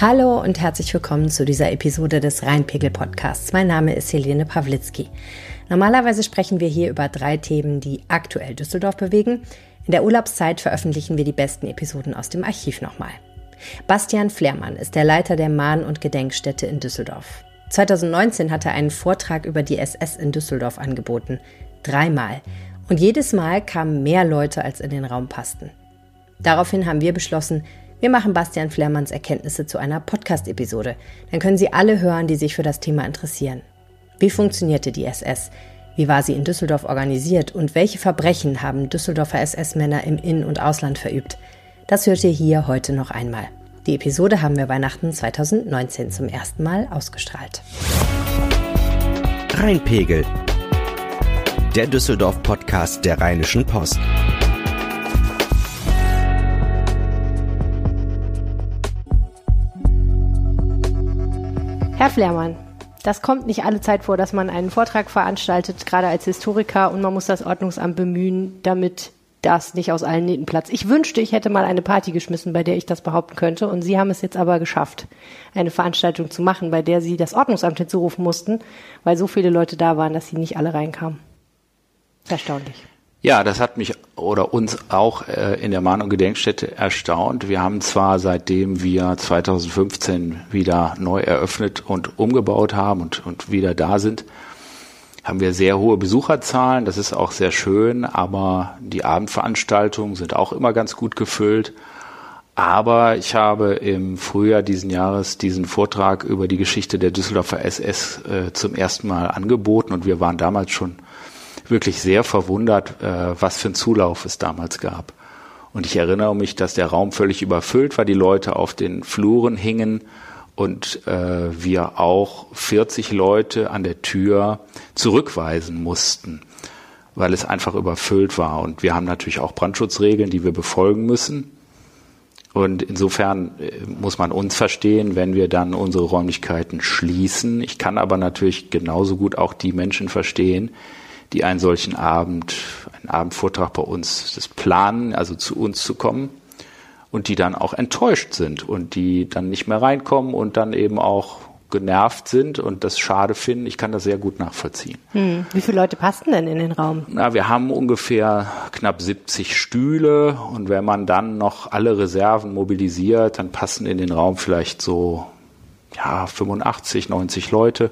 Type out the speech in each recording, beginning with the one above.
Hallo und herzlich willkommen zu dieser Episode des Rheinpegel Podcasts. Mein Name ist Helene Pawlitzki. Normalerweise sprechen wir hier über drei Themen, die aktuell Düsseldorf bewegen. In der Urlaubszeit veröffentlichen wir die besten Episoden aus dem Archiv nochmal. Bastian Flehrmann ist der Leiter der Mahn- und Gedenkstätte in Düsseldorf. 2019 hat er einen Vortrag über die SS in Düsseldorf angeboten. Dreimal. Und jedes Mal kamen mehr Leute, als in den Raum passten. Daraufhin haben wir beschlossen, wir machen Bastian Flehrmanns Erkenntnisse zu einer Podcast-Episode. Dann können Sie alle hören, die sich für das Thema interessieren. Wie funktionierte die SS? Wie war sie in Düsseldorf organisiert? Und welche Verbrechen haben Düsseldorfer SS-Männer im In- und Ausland verübt? Das hört ihr hier heute noch einmal. Die Episode haben wir Weihnachten 2019 zum ersten Mal ausgestrahlt. Rheinpegel. Der Düsseldorf-Podcast der Rheinischen Post. Herr Flehrmann, das kommt nicht alle Zeit vor, dass man einen Vortrag veranstaltet, gerade als Historiker, und man muss das Ordnungsamt bemühen, damit das nicht aus allen Nähten platzt. Ich wünschte, ich hätte mal eine Party geschmissen, bei der ich das behaupten könnte. Und Sie haben es jetzt aber geschafft, eine Veranstaltung zu machen, bei der Sie das Ordnungsamt hinzurufen mussten, weil so viele Leute da waren, dass Sie nicht alle reinkamen. Erstaunlich. Ja, das hat mich oder uns auch äh, in der Mahn- und Gedenkstätte erstaunt. Wir haben zwar seitdem wir 2015 wieder neu eröffnet und umgebaut haben und, und wieder da sind, haben wir sehr hohe Besucherzahlen. Das ist auch sehr schön, aber die Abendveranstaltungen sind auch immer ganz gut gefüllt. Aber ich habe im Frühjahr diesen Jahres diesen Vortrag über die Geschichte der Düsseldorfer SS äh, zum ersten Mal angeboten und wir waren damals schon wirklich sehr verwundert, äh, was für ein Zulauf es damals gab. Und ich erinnere mich, dass der Raum völlig überfüllt war, die Leute auf den Fluren hingen und äh, wir auch 40 Leute an der Tür zurückweisen mussten, weil es einfach überfüllt war. Und wir haben natürlich auch Brandschutzregeln, die wir befolgen müssen. Und insofern äh, muss man uns verstehen, wenn wir dann unsere Räumlichkeiten schließen. Ich kann aber natürlich genauso gut auch die Menschen verstehen, die einen solchen Abend, einen Abendvortrag bei uns das planen, also zu uns zu kommen und die dann auch enttäuscht sind und die dann nicht mehr reinkommen und dann eben auch genervt sind und das schade finden. Ich kann das sehr gut nachvollziehen. Hm. Wie viele Leute passten denn in den Raum? Na, wir haben ungefähr knapp 70 Stühle und wenn man dann noch alle Reserven mobilisiert, dann passen in den Raum vielleicht so ja 85, 90 Leute.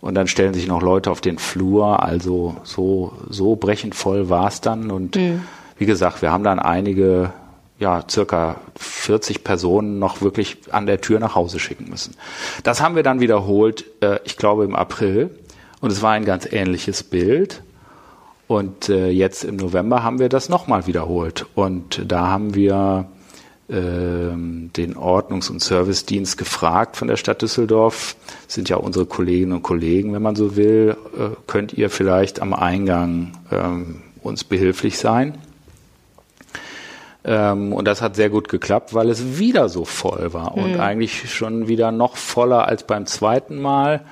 Und dann stellen sich noch Leute auf den Flur. Also so, so brechend voll war es dann. Und mhm. wie gesagt, wir haben dann einige, ja, circa 40 Personen noch wirklich an der Tür nach Hause schicken müssen. Das haben wir dann wiederholt, äh, ich glaube im April. Und es war ein ganz ähnliches Bild. Und äh, jetzt im November haben wir das nochmal wiederholt. Und da haben wir den Ordnungs- und Servicedienst gefragt von der Stadt Düsseldorf. Das sind ja unsere Kolleginnen und Kollegen, wenn man so will. Äh, könnt ihr vielleicht am Eingang ähm, uns behilflich sein? Ähm, und das hat sehr gut geklappt, weil es wieder so voll war mhm. und eigentlich schon wieder noch voller als beim zweiten Mal.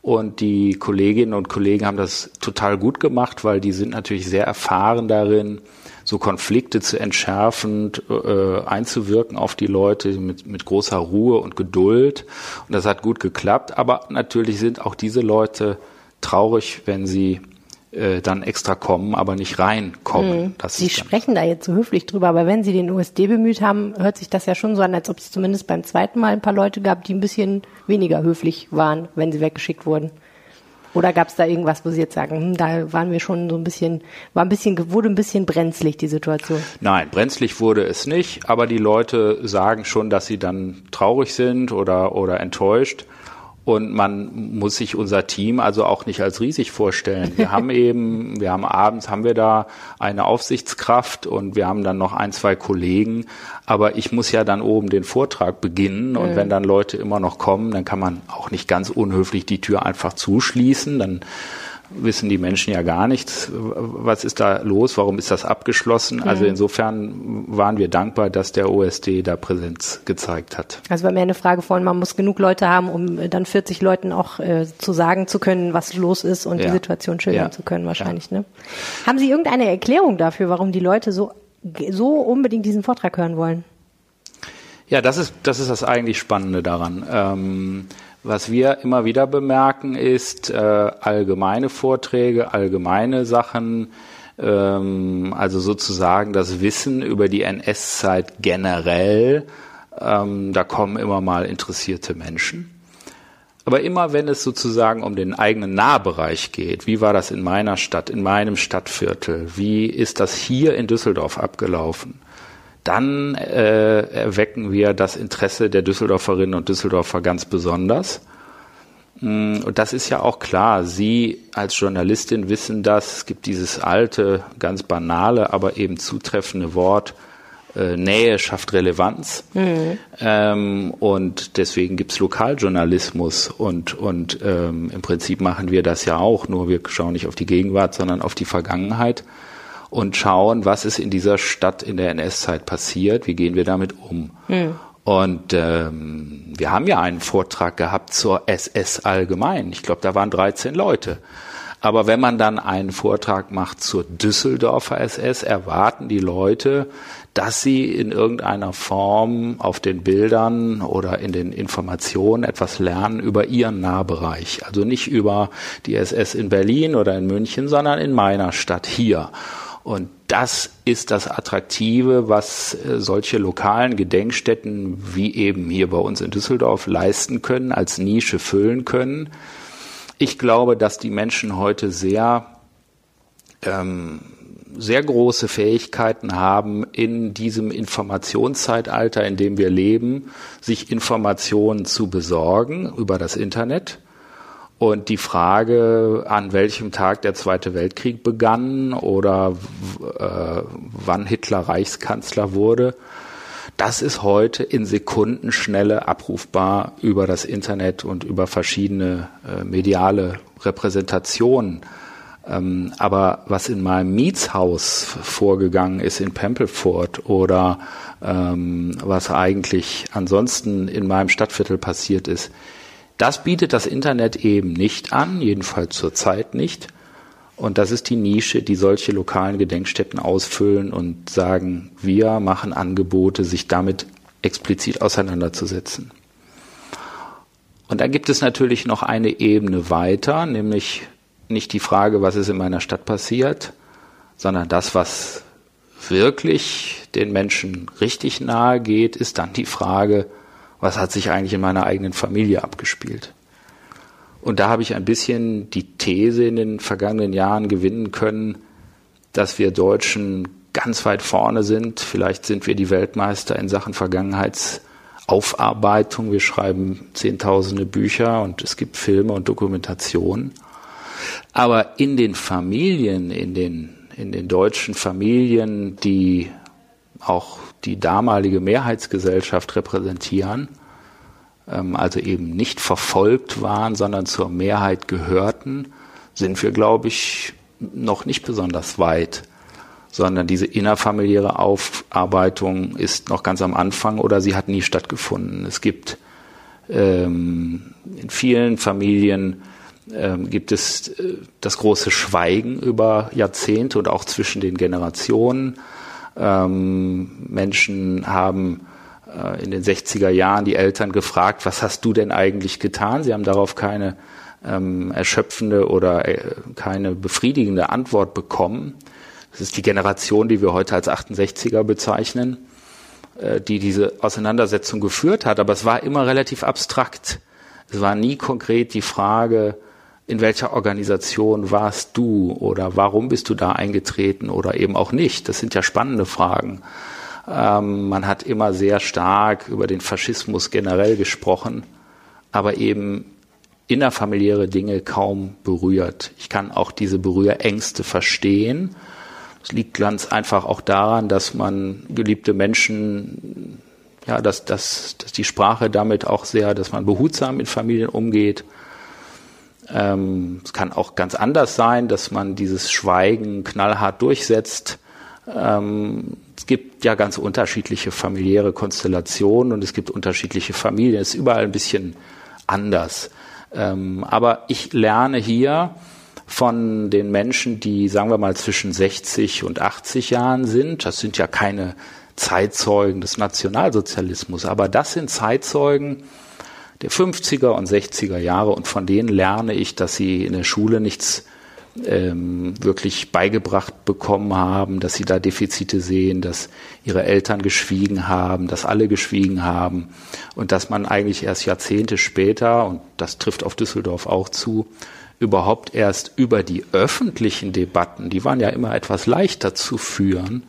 Und die Kolleginnen und Kollegen haben das total gut gemacht, weil die sind natürlich sehr erfahren darin, so Konflikte zu entschärfen, äh, einzuwirken auf die Leute mit, mit großer Ruhe und Geduld. Und das hat gut geklappt. Aber natürlich sind auch diese Leute traurig, wenn sie äh, dann extra kommen, aber nicht reinkommen. Mhm. Sie sprechen da jetzt so höflich drüber, aber wenn Sie den USD bemüht haben, hört sich das ja schon so an, als ob es zumindest beim zweiten Mal ein paar Leute gab, die ein bisschen weniger höflich waren, wenn sie weggeschickt wurden. Oder gab es da irgendwas, wo Sie jetzt sagen, hm, da waren wir schon so ein bisschen, war ein bisschen, wurde ein bisschen brenzlig die Situation? Nein, brenzlig wurde es nicht, aber die Leute sagen schon, dass sie dann traurig sind oder, oder enttäuscht. Und man muss sich unser Team also auch nicht als riesig vorstellen. Wir haben eben, wir haben abends haben wir da eine Aufsichtskraft und wir haben dann noch ein, zwei Kollegen. Aber ich muss ja dann oben den Vortrag beginnen und mhm. wenn dann Leute immer noch kommen, dann kann man auch nicht ganz unhöflich die Tür einfach zuschließen. Dann wissen die Menschen ja gar nichts. Was ist da los? Warum ist das abgeschlossen? Mhm. Also insofern waren wir dankbar, dass der OSD da Präsenz gezeigt hat. Also war mir eine Frage von, man muss genug Leute haben, um dann 40 Leuten auch äh, zu sagen zu können, was los ist und ja. die Situation schildern ja. zu können wahrscheinlich. Ja. Ne? Haben Sie irgendeine Erklärung dafür, warum die Leute so, so unbedingt diesen Vortrag hören wollen? Ja, das ist, das ist das eigentlich Spannende daran. Ähm, was wir immer wieder bemerken, ist äh, allgemeine Vorträge, allgemeine Sachen, ähm, also sozusagen das Wissen über die NS-Zeit generell. Ähm, da kommen immer mal interessierte Menschen. Aber immer wenn es sozusagen um den eigenen Nahbereich geht, wie war das in meiner Stadt, in meinem Stadtviertel, wie ist das hier in Düsseldorf abgelaufen, dann äh, erwecken wir das Interesse der Düsseldorferinnen und Düsseldorfer ganz besonders. Mm, und das ist ja auch klar. Sie als Journalistin wissen das. Es gibt dieses alte, ganz banale, aber eben zutreffende Wort, äh, Nähe schafft Relevanz. Mhm. Ähm, und deswegen gibt's Lokaljournalismus. Und, und ähm, im Prinzip machen wir das ja auch, nur wir schauen nicht auf die Gegenwart, sondern auf die Vergangenheit und schauen, was ist in dieser Stadt in der NS-Zeit passiert, wie gehen wir damit um. Mhm. Und ähm, wir haben ja einen Vortrag gehabt zur SS allgemein. Ich glaube, da waren 13 Leute. Aber wenn man dann einen Vortrag macht zur Düsseldorfer SS, erwarten die Leute, dass sie in irgendeiner Form auf den Bildern oder in den Informationen etwas lernen über ihren Nahbereich. Also nicht über die SS in Berlin oder in München, sondern in meiner Stadt hier. Und das ist das Attraktive, was äh, solche lokalen Gedenkstätten wie eben hier bei uns in Düsseldorf leisten können, als Nische füllen können. Ich glaube, dass die Menschen heute sehr, ähm, sehr große Fähigkeiten haben, in diesem Informationszeitalter, in dem wir leben, sich Informationen zu besorgen über das Internet und die Frage, an welchem Tag der Zweite Weltkrieg begann oder äh, wann Hitler Reichskanzler wurde, das ist heute in Sekundenschnelle abrufbar über das Internet und über verschiedene äh, mediale Repräsentationen. Ähm, aber was in meinem Mietshaus vorgegangen ist in Pempelfort oder ähm, was eigentlich ansonsten in meinem Stadtviertel passiert ist, das bietet das Internet eben nicht an, jedenfalls zurzeit nicht. Und das ist die Nische, die solche lokalen Gedenkstätten ausfüllen und sagen, wir machen Angebote, sich damit explizit auseinanderzusetzen. Und dann gibt es natürlich noch eine Ebene weiter, nämlich nicht die Frage, was ist in meiner Stadt passiert, sondern das, was wirklich den Menschen richtig nahe geht, ist dann die Frage, was hat sich eigentlich in meiner eigenen Familie abgespielt. Und da habe ich ein bisschen die These in den vergangenen Jahren gewinnen können, dass wir Deutschen ganz weit vorne sind. Vielleicht sind wir die Weltmeister in Sachen Vergangenheitsaufarbeitung. Wir schreiben zehntausende Bücher und es gibt Filme und Dokumentationen. Aber in den Familien, in den, in den deutschen Familien, die auch die damalige Mehrheitsgesellschaft repräsentieren, ähm, also eben nicht verfolgt waren, sondern zur Mehrheit gehörten, sind wir, glaube ich, noch nicht besonders weit, sondern diese innerfamiliäre Aufarbeitung ist noch ganz am Anfang oder sie hat nie stattgefunden. Es gibt ähm, in vielen Familien ähm, gibt es äh, das große Schweigen über Jahrzehnte und auch zwischen den Generationen. Ähm, Menschen haben äh, in den 60er Jahren die Eltern gefragt, was hast du denn eigentlich getan? Sie haben darauf keine ähm, erschöpfende oder äh, keine befriedigende Antwort bekommen. Das ist die Generation, die wir heute als 68er bezeichnen, äh, die diese Auseinandersetzung geführt hat. Aber es war immer relativ abstrakt. Es war nie konkret die Frage, in welcher Organisation warst du oder warum bist du da eingetreten oder eben auch nicht. Das sind ja spannende Fragen. Ähm, man hat immer sehr stark über den Faschismus generell gesprochen, aber eben innerfamiliäre Dinge kaum berührt. Ich kann auch diese Berührängste verstehen. Es liegt ganz einfach auch daran, dass man geliebte Menschen, ja, dass, dass, dass die Sprache damit auch sehr, dass man behutsam in Familien umgeht ähm, es kann auch ganz anders sein, dass man dieses Schweigen knallhart durchsetzt. Ähm, es gibt ja ganz unterschiedliche familiäre Konstellationen und es gibt unterschiedliche Familien. Es ist überall ein bisschen anders. Ähm, aber ich lerne hier von den Menschen, die, sagen wir mal, zwischen 60 und 80 Jahren sind. Das sind ja keine Zeitzeugen des Nationalsozialismus. Aber das sind Zeitzeugen der 50er und 60er Jahre und von denen lerne ich, dass sie in der Schule nichts ähm, wirklich beigebracht bekommen haben, dass sie da Defizite sehen, dass ihre Eltern geschwiegen haben, dass alle geschwiegen haben und dass man eigentlich erst Jahrzehnte später, und das trifft auf Düsseldorf auch zu, überhaupt erst über die öffentlichen Debatten, die waren ja immer etwas leichter zu führen,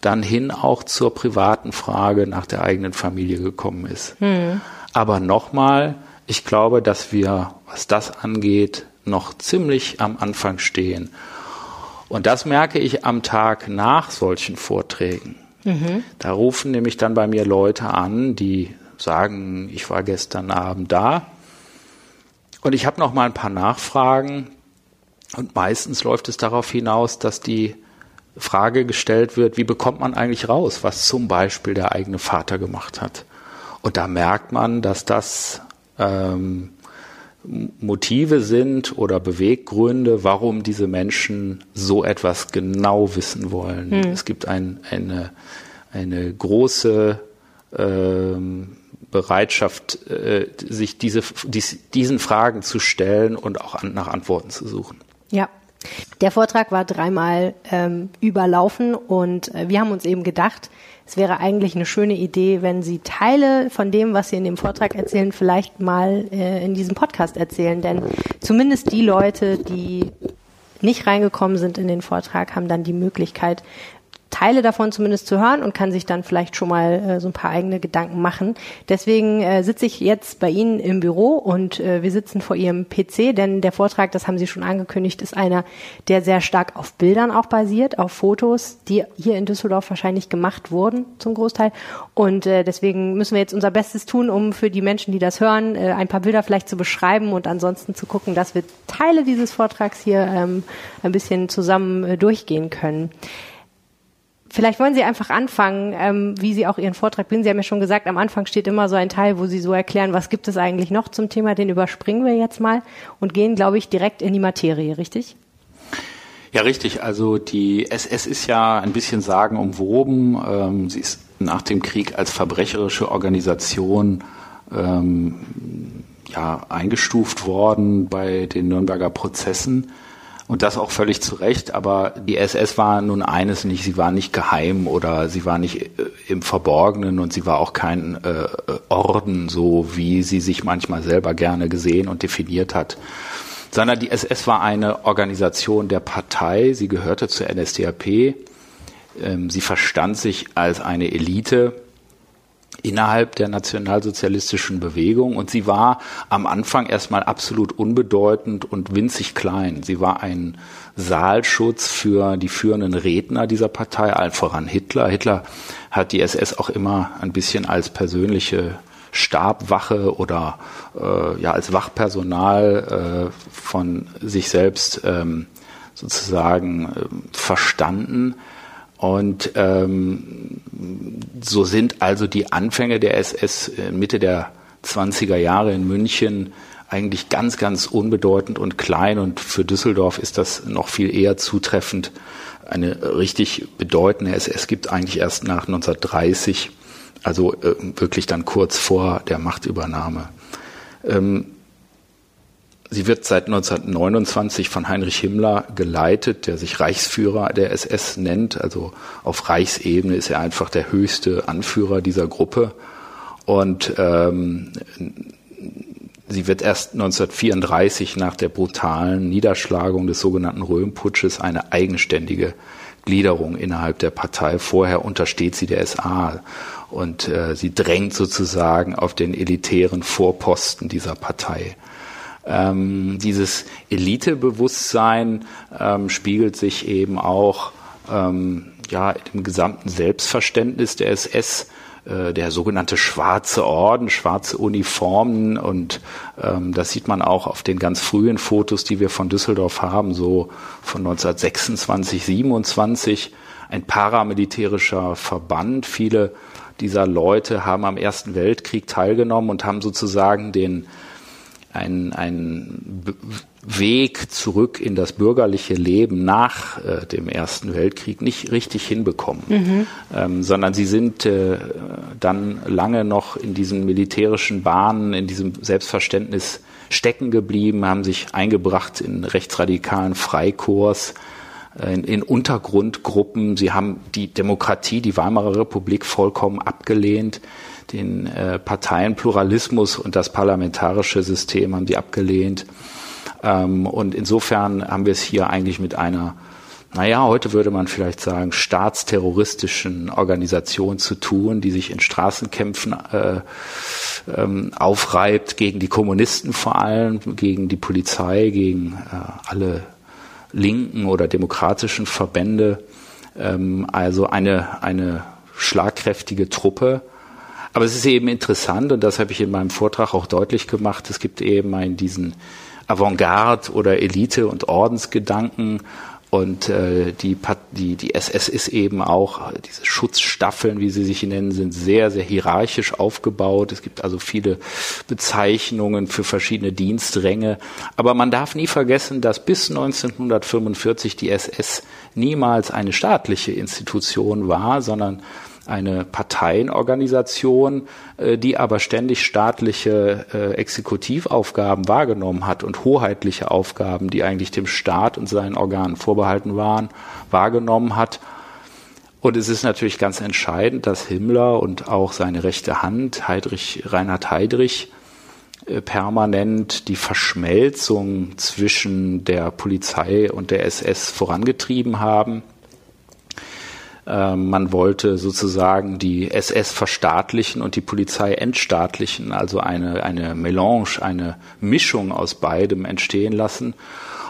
dann hin auch zur privaten Frage nach der eigenen Familie gekommen ist. Hm. Aber nochmal, ich glaube, dass wir, was das angeht, noch ziemlich am Anfang stehen. Und das merke ich am Tag nach solchen Vorträgen. Mhm. Da rufen nämlich dann bei mir Leute an, die sagen, ich war gestern Abend da. Und ich habe noch mal ein paar Nachfragen. Und meistens läuft es darauf hinaus, dass die Frage gestellt wird, wie bekommt man eigentlich raus, was zum Beispiel der eigene Vater gemacht hat. Und da merkt man, dass das ähm, Motive sind oder Beweggründe, warum diese Menschen so etwas genau wissen wollen. Hm. Es gibt ein, eine, eine große ähm, Bereitschaft, äh, sich diese, dies, diesen Fragen zu stellen und auch an, nach Antworten zu suchen. Ja, der Vortrag war dreimal ähm, überlaufen und äh, wir haben uns eben gedacht, es wäre eigentlich eine schöne Idee, wenn Sie Teile von dem, was Sie in dem Vortrag erzählen, vielleicht mal äh, in diesem Podcast erzählen. Denn zumindest die Leute, die nicht reingekommen sind in den Vortrag, haben dann die Möglichkeit, Teile davon zumindest zu hören und kann sich dann vielleicht schon mal äh, so ein paar eigene Gedanken machen. Deswegen äh, sitze ich jetzt bei Ihnen im Büro und äh, wir sitzen vor Ihrem PC, denn der Vortrag, das haben Sie schon angekündigt, ist einer, der sehr stark auf Bildern auch basiert, auf Fotos, die hier in Düsseldorf wahrscheinlich gemacht wurden zum Großteil. Und äh, deswegen müssen wir jetzt unser Bestes tun, um für die Menschen, die das hören, äh, ein paar Bilder vielleicht zu beschreiben und ansonsten zu gucken, dass wir Teile dieses Vortrags hier ähm, ein bisschen zusammen äh, durchgehen können. Vielleicht wollen Sie einfach anfangen, ähm, wie Sie auch Ihren Vortrag beginnen. Sie haben ja schon gesagt, am Anfang steht immer so ein Teil, wo Sie so erklären, was gibt es eigentlich noch zum Thema. Den überspringen wir jetzt mal und gehen, glaube ich, direkt in die Materie, richtig? Ja, richtig. Also die SS ist ja ein bisschen sagenumwoben. Ähm, sie ist nach dem Krieg als verbrecherische Organisation ähm, ja, eingestuft worden bei den Nürnberger Prozessen. Und das auch völlig zu Recht, aber die SS war nun eines nicht, sie war nicht geheim oder sie war nicht äh, im Verborgenen und sie war auch kein äh, Orden, so wie sie sich manchmal selber gerne gesehen und definiert hat, sondern die SS war eine Organisation der Partei, sie gehörte zur NSDAP, ähm, sie verstand sich als eine Elite, innerhalb der nationalsozialistischen Bewegung und sie war am Anfang erstmal absolut unbedeutend und winzig klein. Sie war ein Saalschutz für die führenden Redner dieser Partei, allen voran Hitler. Hitler hat die SS auch immer ein bisschen als persönliche Stabwache oder äh, ja als Wachpersonal äh, von sich selbst ähm, sozusagen äh, verstanden. Und ähm, so sind also die Anfänge der SS Mitte der 20er Jahre in München eigentlich ganz, ganz unbedeutend und klein. Und für Düsseldorf ist das noch viel eher zutreffend. Eine richtig bedeutende SS gibt eigentlich erst nach 1930, also äh, wirklich dann kurz vor der Machtübernahme. Ähm, Sie wird seit 1929 von Heinrich Himmler geleitet, der sich Reichsführer der SS nennt. Also auf Reichsebene ist er einfach der höchste Anführer dieser Gruppe. Und ähm, sie wird erst 1934 nach der brutalen Niederschlagung des sogenannten Röhmputsches eine eigenständige Gliederung innerhalb der Partei. Vorher untersteht sie der SA und äh, sie drängt sozusagen auf den elitären Vorposten dieser Partei. Ähm, dieses Elitebewusstsein ähm, spiegelt sich eben auch ähm, ja, im gesamten Selbstverständnis der SS äh, der sogenannte schwarze Orden, schwarze Uniformen und ähm, das sieht man auch auf den ganz frühen Fotos, die wir von Düsseldorf haben, so von 1926, 27, ein paramilitärischer Verband. Viele dieser Leute haben am Ersten Weltkrieg teilgenommen und haben sozusagen den ein, ein Weg zurück in das bürgerliche Leben nach äh, dem Ersten Weltkrieg nicht richtig hinbekommen, mhm. ähm, sondern sie sind äh, dann lange noch in diesen militärischen Bahnen, in diesem Selbstverständnis stecken geblieben, haben sich eingebracht in rechtsradikalen Freikorps, äh, in, in Untergrundgruppen. Sie haben die Demokratie, die Weimarer Republik vollkommen abgelehnt den äh, Parteienpluralismus und das parlamentarische System haben sie abgelehnt. Ähm, und insofern haben wir es hier eigentlich mit einer, naja, heute würde man vielleicht sagen, staatsterroristischen Organisation zu tun, die sich in Straßenkämpfen äh, ähm, aufreibt gegen die Kommunisten vor allem, gegen die Polizei, gegen äh, alle linken oder demokratischen Verbände. Ähm, also eine, eine schlagkräftige Truppe. Aber es ist eben interessant, und das habe ich in meinem Vortrag auch deutlich gemacht, es gibt eben einen diesen Avantgarde oder Elite- und Ordensgedanken. Und äh, die, die, die SS ist eben auch, diese Schutzstaffeln, wie sie sich nennen, sind sehr, sehr hierarchisch aufgebaut. Es gibt also viele Bezeichnungen für verschiedene Dienstränge. Aber man darf nie vergessen, dass bis 1945 die SS niemals eine staatliche Institution war, sondern eine Parteienorganisation, äh, die aber ständig staatliche äh, Exekutivaufgaben wahrgenommen hat und hoheitliche Aufgaben, die eigentlich dem Staat und seinen Organen vorbehalten waren, wahrgenommen hat. Und es ist natürlich ganz entscheidend, dass Himmler und auch seine rechte Hand, Heydrich, Reinhard Heydrich, äh, permanent die Verschmelzung zwischen der Polizei und der SS vorangetrieben haben. Ähm, man wollte sozusagen die SS verstaatlichen und die Polizei entstaatlichen, also eine, eine Melange, eine Mischung aus beidem entstehen lassen.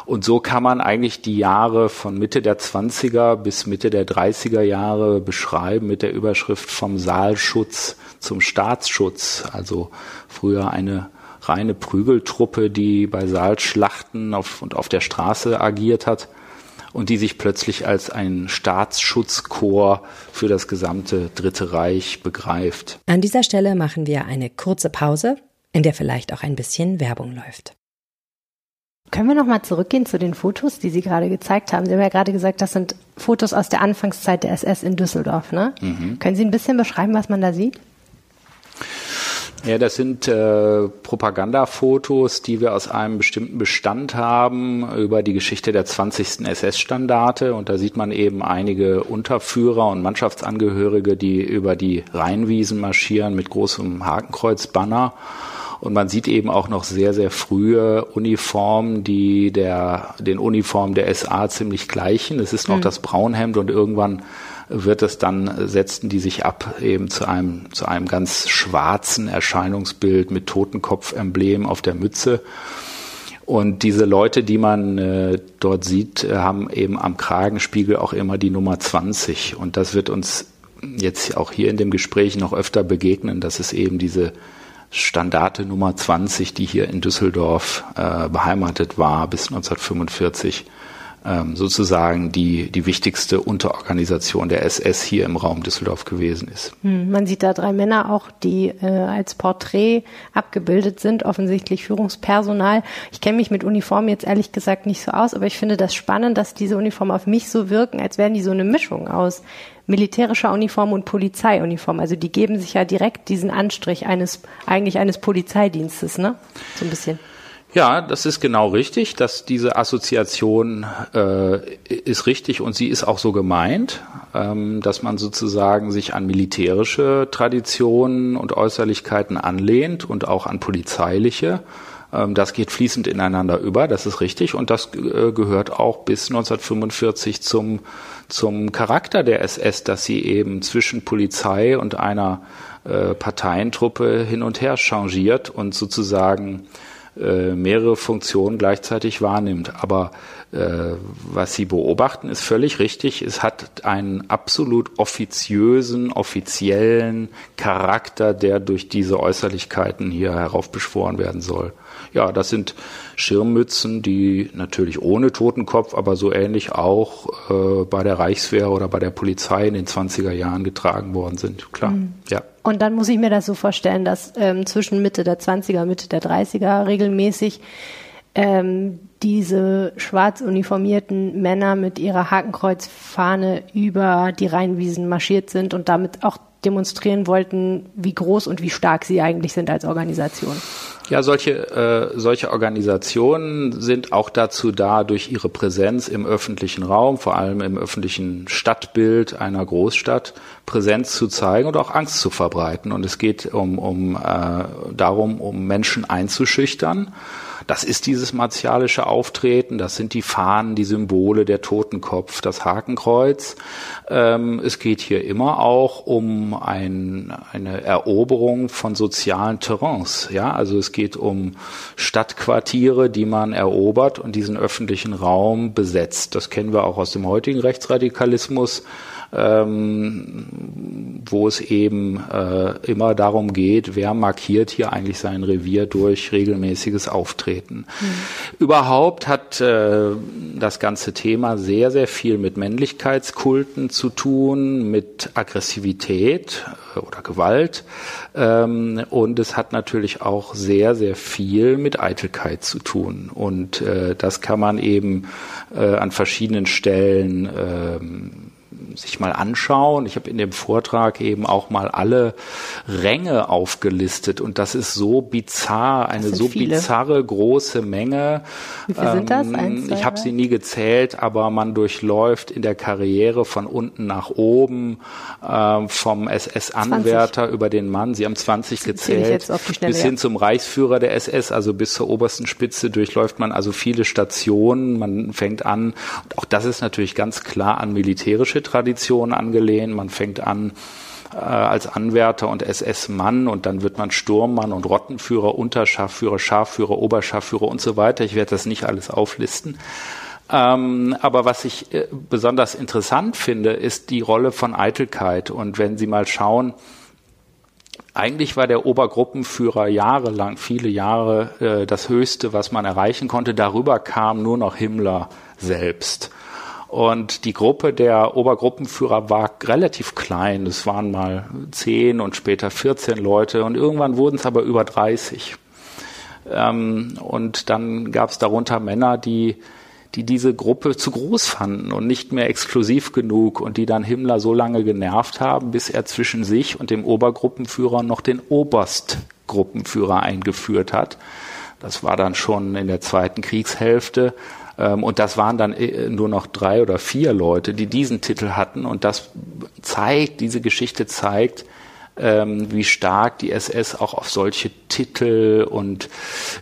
Und so kann man eigentlich die Jahre von Mitte der 20er bis Mitte der 30er Jahre beschreiben mit der Überschrift vom Saalschutz zum Staatsschutz. Also früher eine reine Prügeltruppe, die bei Saalschlachten auf, und auf der Straße agiert hat und die sich plötzlich als ein Staatsschutzkorps für das gesamte Dritte Reich begreift. An dieser Stelle machen wir eine kurze Pause, in der vielleicht auch ein bisschen Werbung läuft. Können wir nochmal zurückgehen zu den Fotos, die Sie gerade gezeigt haben? Sie haben ja gerade gesagt, das sind Fotos aus der Anfangszeit der SS in Düsseldorf. Ne? Mhm. Können Sie ein bisschen beschreiben, was man da sieht? Ja, das sind äh, Propagandafotos, die wir aus einem bestimmten Bestand haben über die Geschichte der 20. SS-Standarte. Und da sieht man eben einige Unterführer und Mannschaftsangehörige, die über die Rheinwiesen marschieren mit großem Hakenkreuzbanner. Und man sieht eben auch noch sehr, sehr frühe Uniformen, die der, den Uniformen der SA ziemlich gleichen. Es ist noch mhm. das Braunhemd und irgendwann wird es dann, setzten die sich ab eben zu einem, zu einem ganz schwarzen Erscheinungsbild mit Totenkopf-Emblem auf der Mütze. Und diese Leute, die man äh, dort sieht, äh, haben eben am Kragenspiegel auch immer die Nummer 20. Und das wird uns jetzt auch hier in dem Gespräch noch öfter begegnen, dass es eben diese Standarte Nummer 20, die hier in Düsseldorf äh, beheimatet war bis 1945, ähm, sozusagen die, die wichtigste Unterorganisation der SS hier im Raum Düsseldorf gewesen ist. Hm, man sieht da drei Männer auch, die äh, als Porträt abgebildet sind, offensichtlich Führungspersonal. Ich kenne mich mit Uniformen jetzt ehrlich gesagt nicht so aus, aber ich finde das spannend, dass diese Uniformen auf mich so wirken, als wären die so eine Mischung aus militärischer Uniform und Polizeiuniform. Also die geben sich ja direkt diesen Anstrich eines, eigentlich eines Polizeidienstes, ne? So ein bisschen. Ja, das ist genau richtig, dass diese Assoziation äh, ist richtig und sie ist auch so gemeint, ähm, dass man sozusagen sich an militärische Traditionen und Äußerlichkeiten anlehnt und auch an polizeiliche. Ähm, das geht fließend ineinander über, das ist richtig und das äh, gehört auch bis 1945 zum zum Charakter der SS, dass sie eben zwischen Polizei und einer äh, Parteientruppe hin und her changiert und sozusagen äh, mehrere Funktionen gleichzeitig wahrnimmt. Aber äh, was Sie beobachten, ist völlig richtig. Es hat einen absolut offiziösen, offiziellen Charakter, der durch diese Äußerlichkeiten hier heraufbeschworen werden soll. Ja, das sind Schirmmützen, die natürlich ohne Totenkopf, aber so ähnlich auch äh, bei der Reichswehr oder bei der Polizei in den 20er Jahren getragen worden sind. Klar, mhm. ja. Und dann muss ich mir das so vorstellen, dass ähm, zwischen Mitte der 20er, Mitte der 30er regelmäßig ähm, diese schwarz uniformierten Männer mit ihrer Hakenkreuzfahne über die Rheinwiesen marschiert sind und damit auch demonstrieren wollten, wie groß und wie stark sie eigentlich sind als Organisation. Ja, solche, äh, solche Organisationen sind auch dazu da, durch ihre Präsenz im öffentlichen Raum, vor allem im öffentlichen Stadtbild einer Großstadt, Präsenz zu zeigen und auch Angst zu verbreiten. Und es geht um, um äh, darum, um Menschen einzuschüchtern das ist dieses martialische Auftreten, das sind die Fahnen, die Symbole, der Totenkopf, das Hakenkreuz. Ähm, es geht hier immer auch um ein, eine Eroberung von sozialen Terrains. Ja, also es geht um Stadtquartiere, die man erobert und diesen öffentlichen Raum besetzt. Das kennen wir auch aus dem heutigen Rechtsradikalismus ähm, wo es eben äh, immer darum geht, wer markiert hier eigentlich sein Revier durch regelmäßiges Auftreten. Mhm. Überhaupt hat äh, das ganze Thema sehr, sehr viel mit Männlichkeitskulten zu tun, mit Aggressivität äh, oder Gewalt. Ähm, und es hat natürlich auch sehr, sehr viel mit Eitelkeit zu tun. Und äh, das kann man eben äh, an verschiedenen Stellen ähm, sich mal anschauen. Ich habe in dem Vortrag eben auch mal alle Ränge aufgelistet und das ist so bizarr, eine so viele. bizarre große Menge. Wie viele sind das? Ähm, Eins, ich habe sie nie gezählt, aber man durchläuft in der Karriere von unten nach oben, äh, vom SS-Anwärter über den Mann, sie haben 20 gezählt, Schnelle, bis hin ja. zum Reichsführer der SS, also bis zur obersten Spitze durchläuft man also viele Stationen. Man fängt an, auch das ist natürlich ganz klar an militärische Tradition angelehnt. Man fängt an äh, als Anwärter und SS-Mann und dann wird man Sturmmann und Rottenführer, Unterscharführer, Scharführer, Oberscharführer und so weiter. Ich werde das nicht alles auflisten. Ähm, aber was ich äh, besonders interessant finde, ist die Rolle von Eitelkeit. Und wenn Sie mal schauen, eigentlich war der Obergruppenführer jahrelang, viele Jahre, äh, das Höchste, was man erreichen konnte. Darüber kam nur noch Himmler selbst. Und die Gruppe der Obergruppenführer war relativ klein. Es waren mal zehn und später 14 Leute und irgendwann wurden es aber über 30. Ähm, und dann gab es darunter Männer, die die diese Gruppe zu groß fanden und nicht mehr exklusiv genug und die dann Himmler so lange genervt haben, bis er zwischen sich und dem Obergruppenführer noch den Oberstgruppenführer eingeführt hat. Das war dann schon in der zweiten Kriegshälfte. Ähm, und das waren dann äh, nur noch drei oder vier Leute, die diesen Titel hatten. Und das zeigt, diese Geschichte zeigt, ähm, wie stark die SS auch auf solche Titel und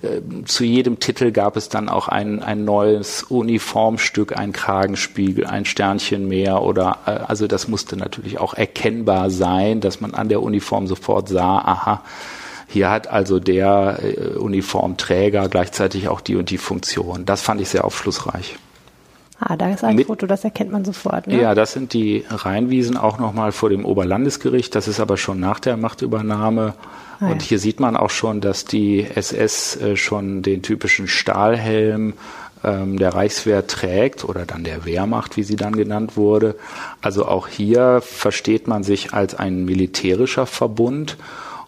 äh, zu jedem Titel gab es dann auch ein, ein neues Uniformstück, ein Kragenspiegel, ein Sternchen mehr oder äh, also das musste natürlich auch erkennbar sein, dass man an der Uniform sofort sah, aha, hier hat also der äh, Uniformträger gleichzeitig auch die und die Funktion. Das fand ich sehr aufschlussreich. Ah, da ist ein Mit, Foto, das erkennt man sofort. Ne? Ja, das sind die Rheinwiesen auch nochmal vor dem Oberlandesgericht. Das ist aber schon nach der Machtübernahme. Ah, und ja. hier sieht man auch schon, dass die SS äh, schon den typischen Stahlhelm ähm, der Reichswehr trägt oder dann der Wehrmacht, wie sie dann genannt wurde. Also auch hier versteht man sich als ein militärischer Verbund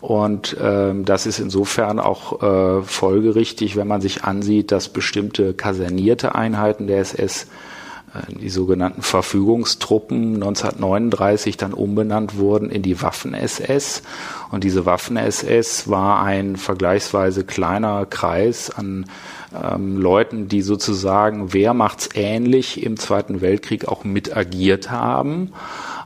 und ähm, das ist insofern auch äh, folgerichtig, wenn man sich ansieht, dass bestimmte kasernierte Einheiten der SS, äh, die sogenannten Verfügungstruppen, 1939 dann umbenannt wurden in die Waffen-SS. Und diese Waffen-SS war ein vergleichsweise kleiner Kreis an ähm, Leuten, die sozusagen wehrmachtsähnlich im Zweiten Weltkrieg auch mit agiert haben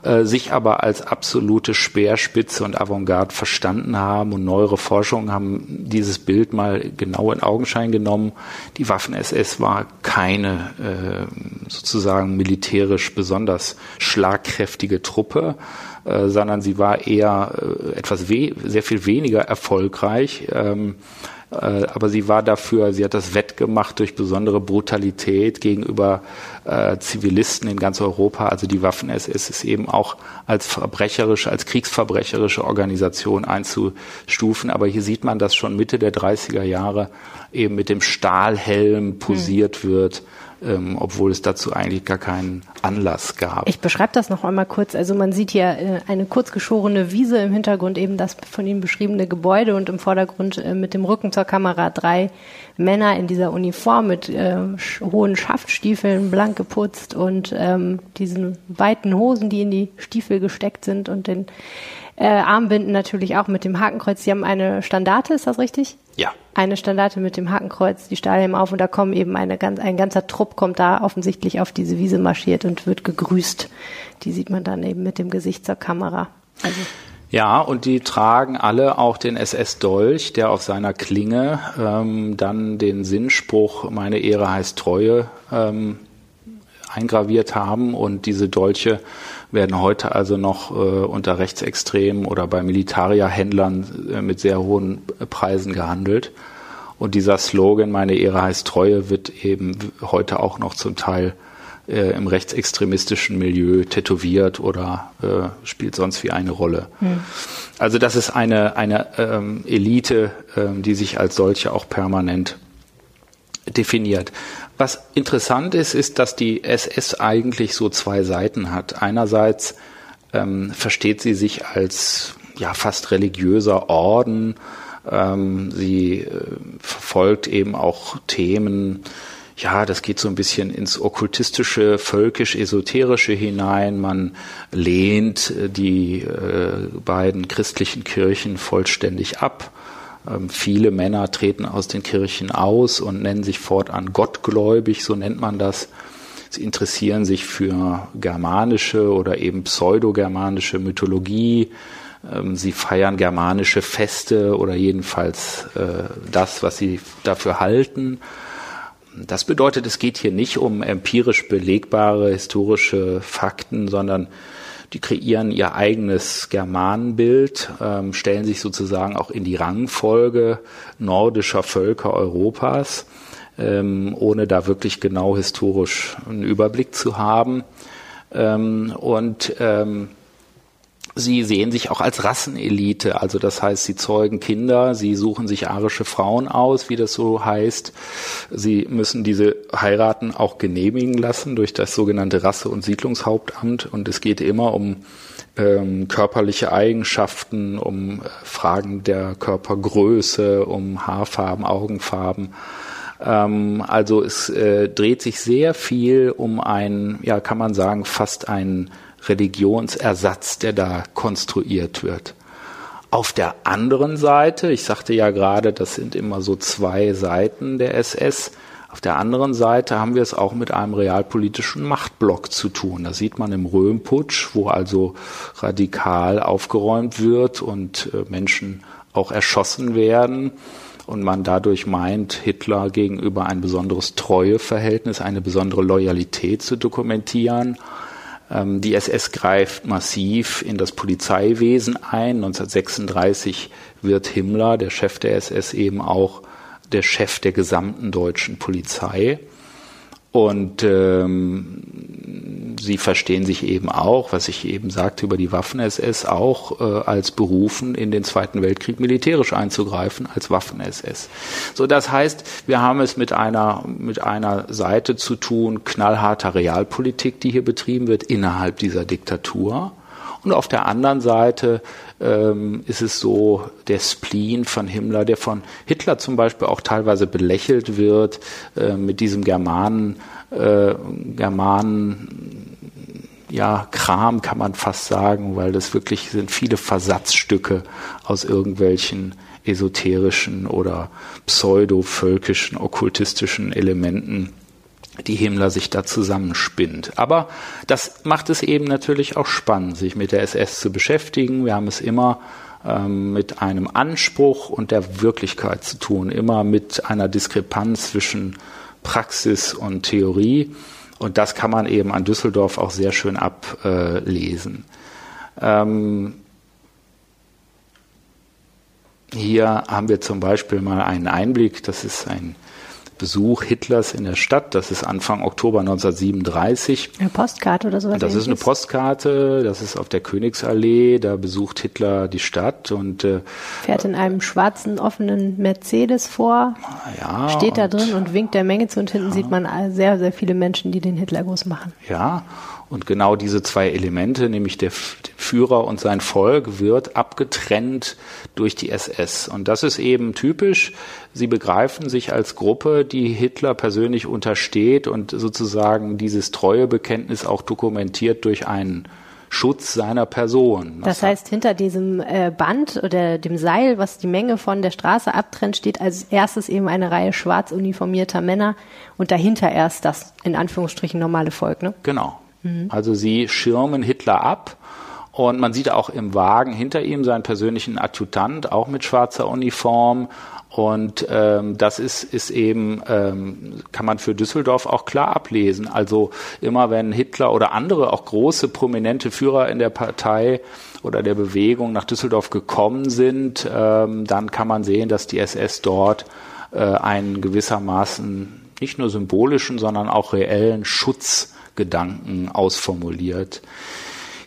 äh, sich aber als absolute Speerspitze und Avantgarde verstanden haben und neuere Forschungen haben dieses Bild mal genau in Augenschein genommen. Die Waffen-SS war keine äh, sozusagen militärisch besonders schlagkräftige Truppe, äh, sondern sie war eher äh, etwas sehr viel weniger erfolgreich. Ähm, äh, aber sie war dafür, sie hat das wettgemacht durch besondere Brutalität gegenüber äh, Zivilisten in ganz Europa. Also die Waffen-SS ist eben auch als verbrecherische, als kriegsverbrecherische Organisation einzustufen. Aber hier sieht man, dass schon Mitte der 30er Jahre eben mit dem Stahlhelm posiert mhm. wird ähm, obwohl es dazu eigentlich gar keinen Anlass gab. Ich beschreibe das noch einmal kurz. Also man sieht hier äh, eine kurzgeschorene Wiese im Hintergrund, eben das von Ihnen beschriebene Gebäude und im Vordergrund äh, mit dem Rücken zur Kamera drei Männer in dieser Uniform mit äh, hohen Schaftstiefeln, blank geputzt und ähm, diesen weiten Hosen, die in die Stiefel gesteckt sind und den äh, Armbinden natürlich auch mit dem Hakenkreuz. Sie haben eine Standarte, ist das richtig? Ja. Eine Standarte mit dem Hakenkreuz, die Stahlhelm auf und da kommen eben eine ein ganzer Trupp kommt da offensichtlich auf diese Wiese marschiert und wird gegrüßt. Die sieht man dann eben mit dem Gesicht zur Kamera. Also ja, und die tragen alle auch den SS-Dolch, der auf seiner Klinge ähm, dann den Sinnspruch Meine Ehre heißt Treue ähm, eingraviert haben. Und diese Dolche werden heute also noch äh, unter Rechtsextremen oder bei Militarierhändlern äh, mit sehr hohen Preisen gehandelt. Und dieser Slogan, meine Ehre heißt Treue, wird eben heute auch noch zum Teil äh, im rechtsextremistischen Milieu tätowiert oder äh, spielt sonst wie eine Rolle. Hm. Also das ist eine, eine ähm, Elite, ähm, die sich als solche auch permanent definiert. Was interessant ist, ist, dass die SS eigentlich so zwei Seiten hat. Einerseits ähm, versteht sie sich als ja fast religiöser Orden. Ähm, sie äh, verfolgt eben auch Themen, ja, das geht so ein bisschen ins okkultistische, völkisch-esoterische hinein. Man lehnt äh, die äh, beiden christlichen Kirchen vollständig ab. Ähm, viele Männer treten aus den Kirchen aus und nennen sich fortan gottgläubig, so nennt man das. Sie interessieren sich für germanische oder eben pseudogermanische Mythologie. Ähm, sie feiern germanische Feste oder jedenfalls äh, das, was sie dafür halten. Das bedeutet, es geht hier nicht um empirisch belegbare historische Fakten, sondern die kreieren ihr eigenes Germanenbild, ähm, stellen sich sozusagen auch in die Rangfolge nordischer Völker Europas, ähm, ohne da wirklich genau historisch einen Überblick zu haben. Ähm, und ähm, Sie sehen sich auch als Rassenelite, also das heißt, sie zeugen Kinder, sie suchen sich arische Frauen aus, wie das so heißt. Sie müssen diese heiraten auch genehmigen lassen durch das sogenannte Rasse- und Siedlungshauptamt und es geht immer um ähm, körperliche Eigenschaften, um äh, Fragen der Körpergröße, um Haarfarben, Augenfarben. Ähm, also es äh, dreht sich sehr viel um ein, ja, kann man sagen, fast ein Religionsersatz, der da konstruiert wird. Auf der anderen Seite, ich sagte ja gerade, das sind immer so zwei Seiten der SS, auf der anderen Seite haben wir es auch mit einem realpolitischen Machtblock zu tun. Das sieht man im Röhmputsch, wo also radikal aufgeräumt wird und äh, Menschen auch erschossen werden und man dadurch meint, Hitler gegenüber ein besonderes Treueverhältnis, eine besondere Loyalität zu dokumentieren. Ähm, die SS greift massiv in das Polizeiwesen ein. 1936 wird Himmler, der Chef der SS, eben auch der Chef der gesamten deutschen Polizei. Und ähm, sie verstehen sich eben auch, was ich eben sagte über die Waffen-SS, auch äh, als berufen, in den Zweiten Weltkrieg militärisch einzugreifen, als Waffen-SS. So, das heißt, wir haben es mit einer, mit einer Seite zu tun, knallharter Realpolitik, die hier betrieben wird, innerhalb dieser Diktatur. Und auf der anderen Seite ähm, ist es so der Spleen von Himmler, der von Hitler zum Beispiel auch teilweise belächelt wird, äh, mit diesem Germanen, äh, Germanen, ja, Kram kann man fast sagen, weil das wirklich sind viele Versatzstücke aus irgendwelchen esoterischen oder pseudo-völkischen, okkultistischen Elementen die Himmler sich da zusammenspinnt. Aber das macht es eben natürlich auch spannend, sich mit der SS zu beschäftigen. Wir haben es immer ähm, mit einem Anspruch und der Wirklichkeit zu tun, immer mit einer Diskrepanz zwischen Praxis und Theorie. Und das kann man eben an Düsseldorf auch sehr schön ablesen. Ähm, hier haben wir zum Beispiel mal einen Einblick, das ist ein Besuch Hitlers in der Stadt. Das ist Anfang Oktober 1937. Eine Postkarte oder sowas? Das ist eine Postkarte. Das ist auf der Königsallee. Da besucht Hitler die Stadt und äh, fährt in einem schwarzen offenen Mercedes vor. Ja, steht da drin und winkt der Menge zu und hinten ja. sieht man sehr sehr viele Menschen, die den Hitlergruß machen. Ja. Und genau diese zwei Elemente, nämlich der Führer und sein Volk, wird abgetrennt durch die SS. Und das ist eben typisch. Sie begreifen sich als Gruppe, die Hitler persönlich untersteht und sozusagen dieses Treuebekenntnis auch dokumentiert durch einen Schutz seiner Person. Das heißt, hinter diesem äh, Band oder dem Seil, was die Menge von der Straße abtrennt, steht als erstes eben eine Reihe schwarz uniformierter Männer und dahinter erst das in Anführungsstrichen normale Volk. Ne? Genau. Mhm. Also sie schirmen Hitler ab und man sieht auch im Wagen hinter ihm seinen persönlichen Adjutant, auch mit schwarzer Uniform. Und ähm, das ist, ist eben, ähm, kann man für Düsseldorf auch klar ablesen. Also immer wenn Hitler oder andere, auch große, prominente Führer in der Partei oder der Bewegung nach Düsseldorf gekommen sind, ähm, dann kann man sehen, dass die SS dort äh, einen gewissermaßen nicht nur symbolischen, sondern auch reellen Schutzgedanken ausformuliert.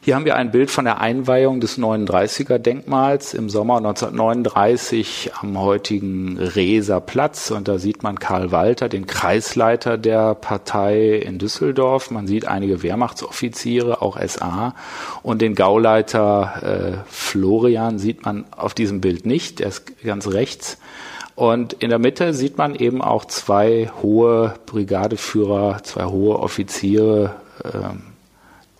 Hier haben wir ein Bild von der Einweihung des 39er Denkmals im Sommer 1939 am heutigen Reser Platz. Und da sieht man Karl Walter, den Kreisleiter der Partei in Düsseldorf. Man sieht einige Wehrmachtsoffiziere, auch SA. Und den Gauleiter äh, Florian sieht man auf diesem Bild nicht. Der ist ganz rechts. Und in der Mitte sieht man eben auch zwei hohe Brigadeführer, zwei hohe Offiziere, äh,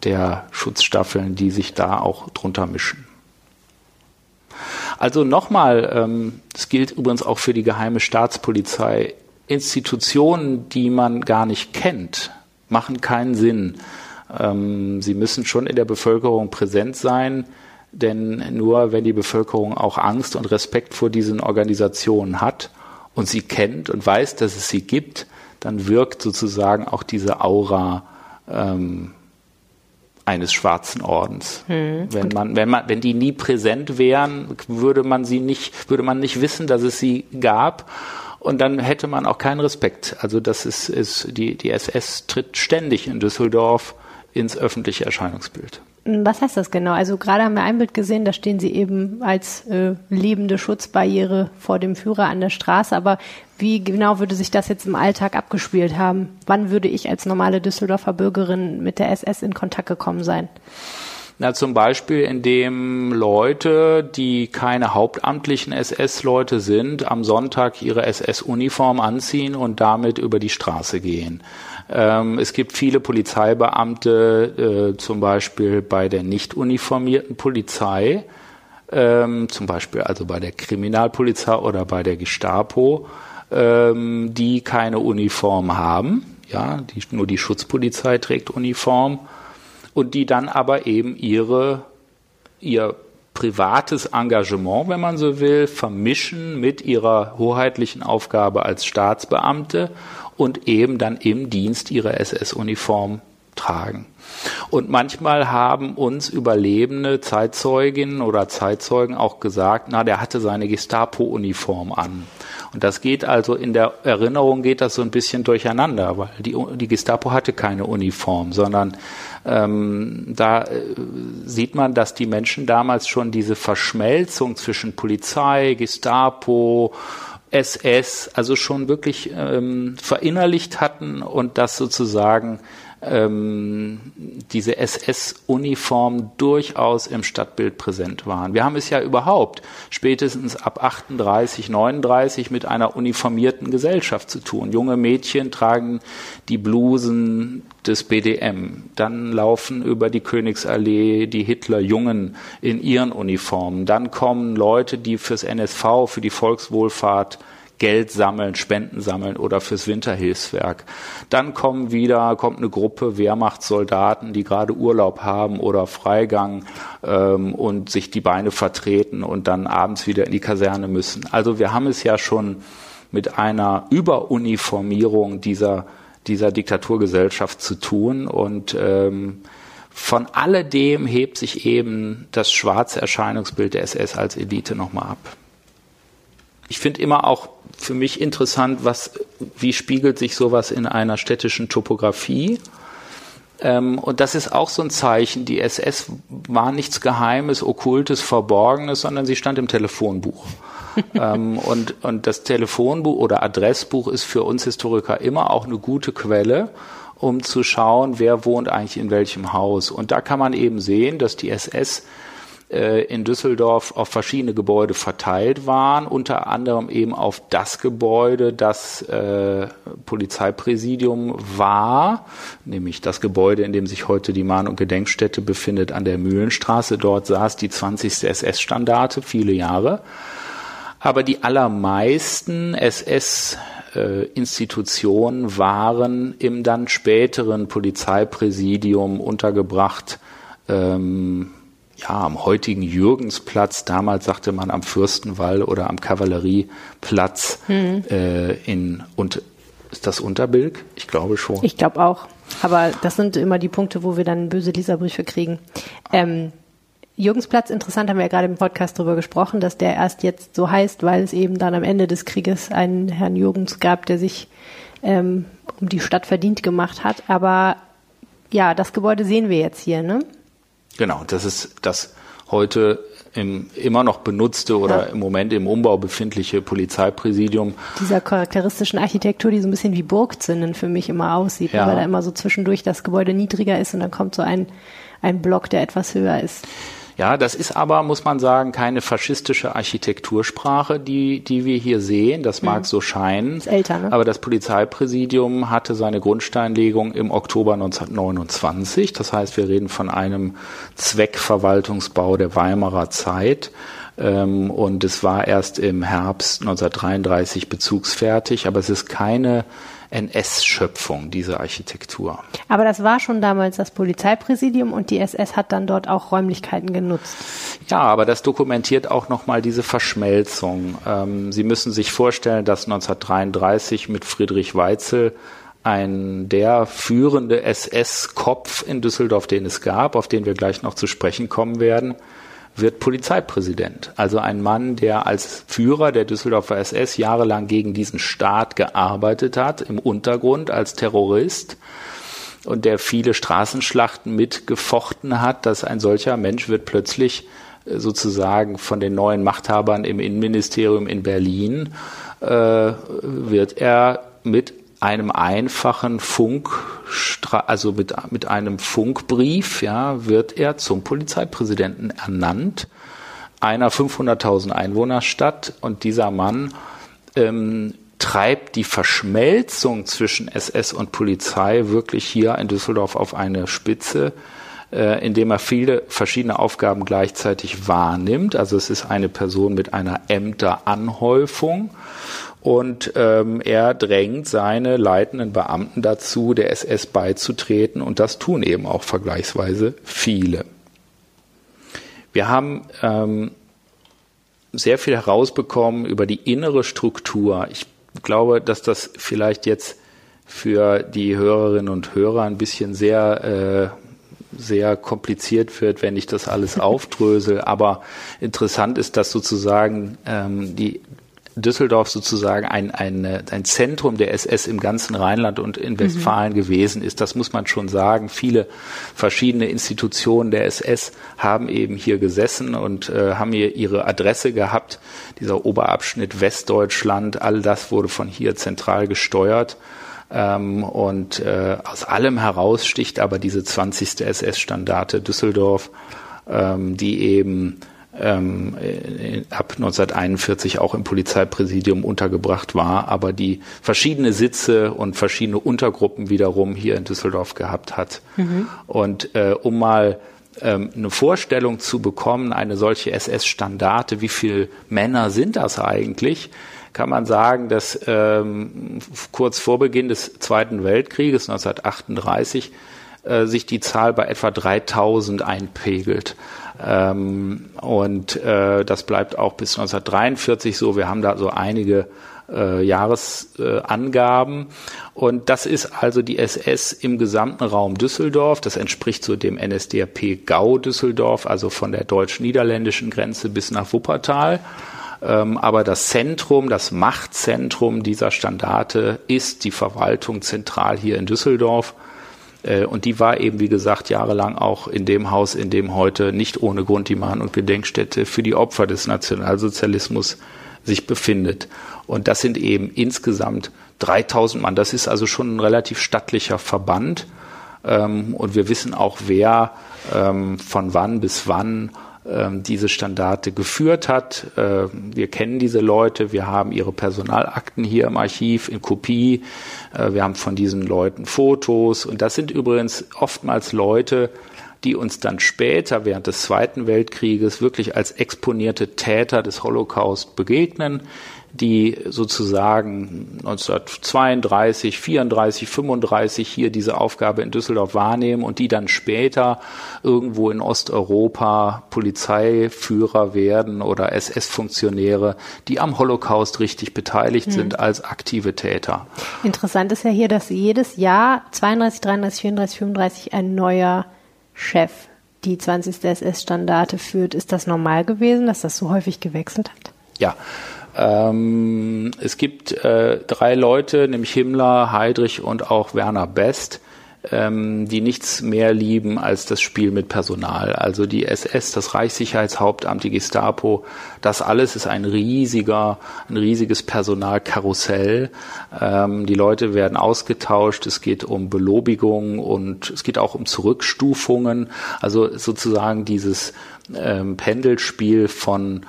der Schutzstaffeln, die sich da auch drunter mischen. Also nochmal, ähm, das gilt übrigens auch für die geheime Staatspolizei, Institutionen, die man gar nicht kennt, machen keinen Sinn. Ähm, sie müssen schon in der Bevölkerung präsent sein, denn nur wenn die Bevölkerung auch Angst und Respekt vor diesen Organisationen hat und sie kennt und weiß, dass es sie gibt, dann wirkt sozusagen auch diese Aura ähm, eines schwarzen Ordens. Hm. Wenn man, wenn man, wenn die nie präsent wären, würde man sie nicht, würde man nicht wissen, dass es sie gab. Und dann hätte man auch keinen Respekt. Also das ist, ist die, die SS tritt ständig in Düsseldorf ins öffentliche Erscheinungsbild. Was heißt das genau? Also gerade haben wir ein Bild gesehen, da stehen Sie eben als äh, lebende Schutzbarriere vor dem Führer an der Straße. Aber wie genau würde sich das jetzt im Alltag abgespielt haben? Wann würde ich als normale Düsseldorfer Bürgerin mit der SS in Kontakt gekommen sein? Na, zum Beispiel, indem Leute, die keine hauptamtlichen SS-Leute sind, am Sonntag ihre SS-Uniform anziehen und damit über die Straße gehen. Ähm, es gibt viele Polizeibeamte, äh, zum Beispiel bei der nicht uniformierten Polizei, ähm, zum Beispiel also bei der Kriminalpolizei oder bei der Gestapo, ähm, die keine Uniform haben. Ja, die, nur die Schutzpolizei trägt Uniform und die dann aber eben ihre, ihr privates Engagement, wenn man so will, vermischen mit ihrer hoheitlichen Aufgabe als Staatsbeamte und eben dann im Dienst ihre SS-Uniform tragen. Und manchmal haben uns überlebende Zeitzeuginnen oder Zeitzeugen auch gesagt, na, der hatte seine Gestapo-Uniform an. Und das geht also in der Erinnerung geht das so ein bisschen durcheinander, weil die, die Gestapo hatte keine Uniform, sondern ähm, da äh, sieht man, dass die Menschen damals schon diese Verschmelzung zwischen Polizei, Gestapo, SS, also schon wirklich ähm, verinnerlicht hatten und das sozusagen ähm, diese SS-Uniform durchaus im Stadtbild präsent waren. Wir haben es ja überhaupt spätestens ab 38, 39 mit einer uniformierten Gesellschaft zu tun. Junge Mädchen tragen die Blusen des BDM. Dann laufen über die Königsallee die Hitlerjungen in ihren Uniformen. Dann kommen Leute, die fürs NSV, für die Volkswohlfahrt Geld sammeln, Spenden sammeln oder fürs Winterhilfswerk. Dann kommen wieder, kommt eine Gruppe Wehrmachtssoldaten, die gerade Urlaub haben oder Freigang ähm, und sich die Beine vertreten und dann abends wieder in die Kaserne müssen. Also wir haben es ja schon mit einer Überuniformierung dieser, dieser Diktaturgesellschaft zu tun und ähm, von alledem hebt sich eben das schwarze Erscheinungsbild der SS als Elite nochmal ab. Ich finde immer auch für mich interessant, was, wie spiegelt sich sowas in einer städtischen Topographie? Ähm, und das ist auch so ein Zeichen. Die SS war nichts Geheimes, Okkultes, Verborgenes, sondern sie stand im Telefonbuch. ähm, und, und das Telefonbuch oder Adressbuch ist für uns Historiker immer auch eine gute Quelle um zu schauen, wer wohnt eigentlich in welchem Haus. Und da kann man eben sehen, dass die SS äh, in Düsseldorf auf verschiedene Gebäude verteilt waren, unter anderem eben auf das Gebäude, das äh, Polizeipräsidium war, nämlich das Gebäude, in dem sich heute die Mahn- und Gedenkstätte befindet an der Mühlenstraße. Dort saß die 20. SS-Standarte viele Jahre. Aber die allermeisten SS äh, Institutionen waren im dann späteren Polizeipräsidium untergebracht. Ähm, ja, am heutigen Jürgensplatz, damals sagte man am Fürstenwall oder am Kavallerieplatz hm. äh, in und ist das Unterbilk? Ich glaube schon. Ich glaube auch. Aber das sind immer die Punkte, wo wir dann böse Leserbriefe kriegen. Ähm, Jürgensplatz, interessant, haben wir ja gerade im Podcast darüber gesprochen, dass der erst jetzt so heißt, weil es eben dann am Ende des Krieges einen Herrn Jürgens gab, der sich ähm, um die Stadt verdient gemacht hat. Aber ja, das Gebäude sehen wir jetzt hier, ne? Genau, das ist das heute im, immer noch benutzte oder ja. im Moment im Umbau befindliche Polizeipräsidium. Dieser charakteristischen Architektur, die so ein bisschen wie Burgzinnen für mich immer aussieht, ja. weil da immer so zwischendurch das Gebäude niedriger ist und dann kommt so ein, ein Block, der etwas höher ist. Ja, das ist aber, muss man sagen, keine faschistische Architektursprache, die, die wir hier sehen. Das mag mhm. so scheinen. Ist älter, ne? Aber das Polizeipräsidium hatte seine Grundsteinlegung im Oktober 1929. Das heißt, wir reden von einem Zweckverwaltungsbau der Weimarer Zeit. Ähm, und es war erst im Herbst 1933 bezugsfertig, aber es ist keine NS-Schöpfung, diese Architektur. Aber das war schon damals das Polizeipräsidium und die SS hat dann dort auch Räumlichkeiten genutzt. Ja, aber das dokumentiert auch nochmal diese Verschmelzung. Ähm, Sie müssen sich vorstellen, dass 1933 mit Friedrich Weitzel ein der führende SS-Kopf in Düsseldorf, den es gab, auf den wir gleich noch zu sprechen kommen werden, wird Polizeipräsident. Also ein Mann, der als Führer der Düsseldorfer SS jahrelang gegen diesen Staat gearbeitet hat, im Untergrund als Terrorist und der viele Straßenschlachten mitgefochten hat, dass ein solcher Mensch wird plötzlich äh, sozusagen von den neuen Machthabern im Innenministerium in Berlin, äh, wird er mit einem einfachen Funk, also mit, mit einem Funkbrief, ja, wird er zum Polizeipräsidenten ernannt, einer 500.000 Einwohnerstadt. Und dieser Mann ähm, treibt die Verschmelzung zwischen SS und Polizei wirklich hier in Düsseldorf auf eine Spitze, äh, indem er viele verschiedene Aufgaben gleichzeitig wahrnimmt. Also es ist eine Person mit einer Ämteranhäufung und ähm, er drängt seine leitenden Beamten dazu, der SS beizutreten und das tun eben auch vergleichsweise viele. Wir haben ähm, sehr viel herausbekommen über die innere Struktur. Ich glaube, dass das vielleicht jetzt für die Hörerinnen und Hörer ein bisschen sehr äh, sehr kompliziert wird, wenn ich das alles aufdrösel. Aber interessant ist, dass sozusagen ähm, die Düsseldorf sozusagen ein, ein, ein Zentrum der SS im ganzen Rheinland und in Westfalen mhm. gewesen ist. Das muss man schon sagen. Viele verschiedene Institutionen der SS haben eben hier gesessen und äh, haben hier ihre Adresse gehabt. Dieser Oberabschnitt Westdeutschland, all das wurde von hier zentral gesteuert. Ähm, und äh, aus allem heraus sticht aber diese 20. SS-Standarte Düsseldorf, ähm, die eben ähm, äh, ab 1941 auch im Polizeipräsidium untergebracht war, aber die verschiedene Sitze und verschiedene Untergruppen wiederum hier in Düsseldorf gehabt hat. Mhm. Und äh, um mal ähm, eine Vorstellung zu bekommen, eine solche SS-Standarte, wie viele Männer sind das eigentlich, kann man sagen, dass ähm, kurz vor Beginn des Zweiten Weltkrieges 1938 äh, sich die Zahl bei etwa 3000 einpegelt. Ähm, und äh, das bleibt auch bis 1943 so. Wir haben da so einige äh, Jahresangaben. und das ist also die SS im gesamten Raum Düsseldorf. Das entspricht so dem NSDAP Gau Düsseldorf, also von der deutsch-niederländischen Grenze bis nach Wuppertal. Ähm, aber das Zentrum, das Machtzentrum dieser Standarte ist die Verwaltung zentral hier in Düsseldorf. Äh, und die war eben, wie gesagt, jahrelang auch in dem Haus, in dem heute nicht ohne Grund die Mahn- und Gedenkstätte für die Opfer des Nationalsozialismus sich befindet. Und das sind eben insgesamt 3000 Mann. Das ist also schon ein relativ stattlicher Verband. Ähm, und wir wissen auch, wer ähm, von wann bis wann diese Standarte geführt hat. Äh, wir kennen diese Leute, wir haben ihre Personalakten hier im Archiv in Kopie, äh, wir haben von diesen Leuten Fotos und das sind übrigens oftmals Leute, die uns dann später während des Zweiten Weltkrieges wirklich als exponierte Täter des Holocaust begegnen, die sozusagen 1932, 34, 35 hier diese Aufgabe in Düsseldorf wahrnehmen und die dann später irgendwo in Osteuropa Polizeiführer werden oder SS-Funktionäre, die am Holocaust richtig beteiligt hm. sind als aktive Täter. Interessant ist ja hier, dass jedes Jahr 32, 33, 34, 35 ein neuer Chef die 20. SS-Standarte führt. Ist das normal gewesen, dass das so häufig gewechselt hat? Ja, ähm, es gibt äh, drei Leute, nämlich Himmler, Heydrich und auch Werner Best, ähm, die nichts mehr lieben als das Spiel mit Personal. Also die SS, das Reichssicherheitshauptamt, die Gestapo, das alles ist ein riesiger, ein riesiges Personalkarussell. Ähm, die Leute werden ausgetauscht, es geht um Belobigung und es geht auch um Zurückstufungen. Also sozusagen dieses ähm, Pendelspiel von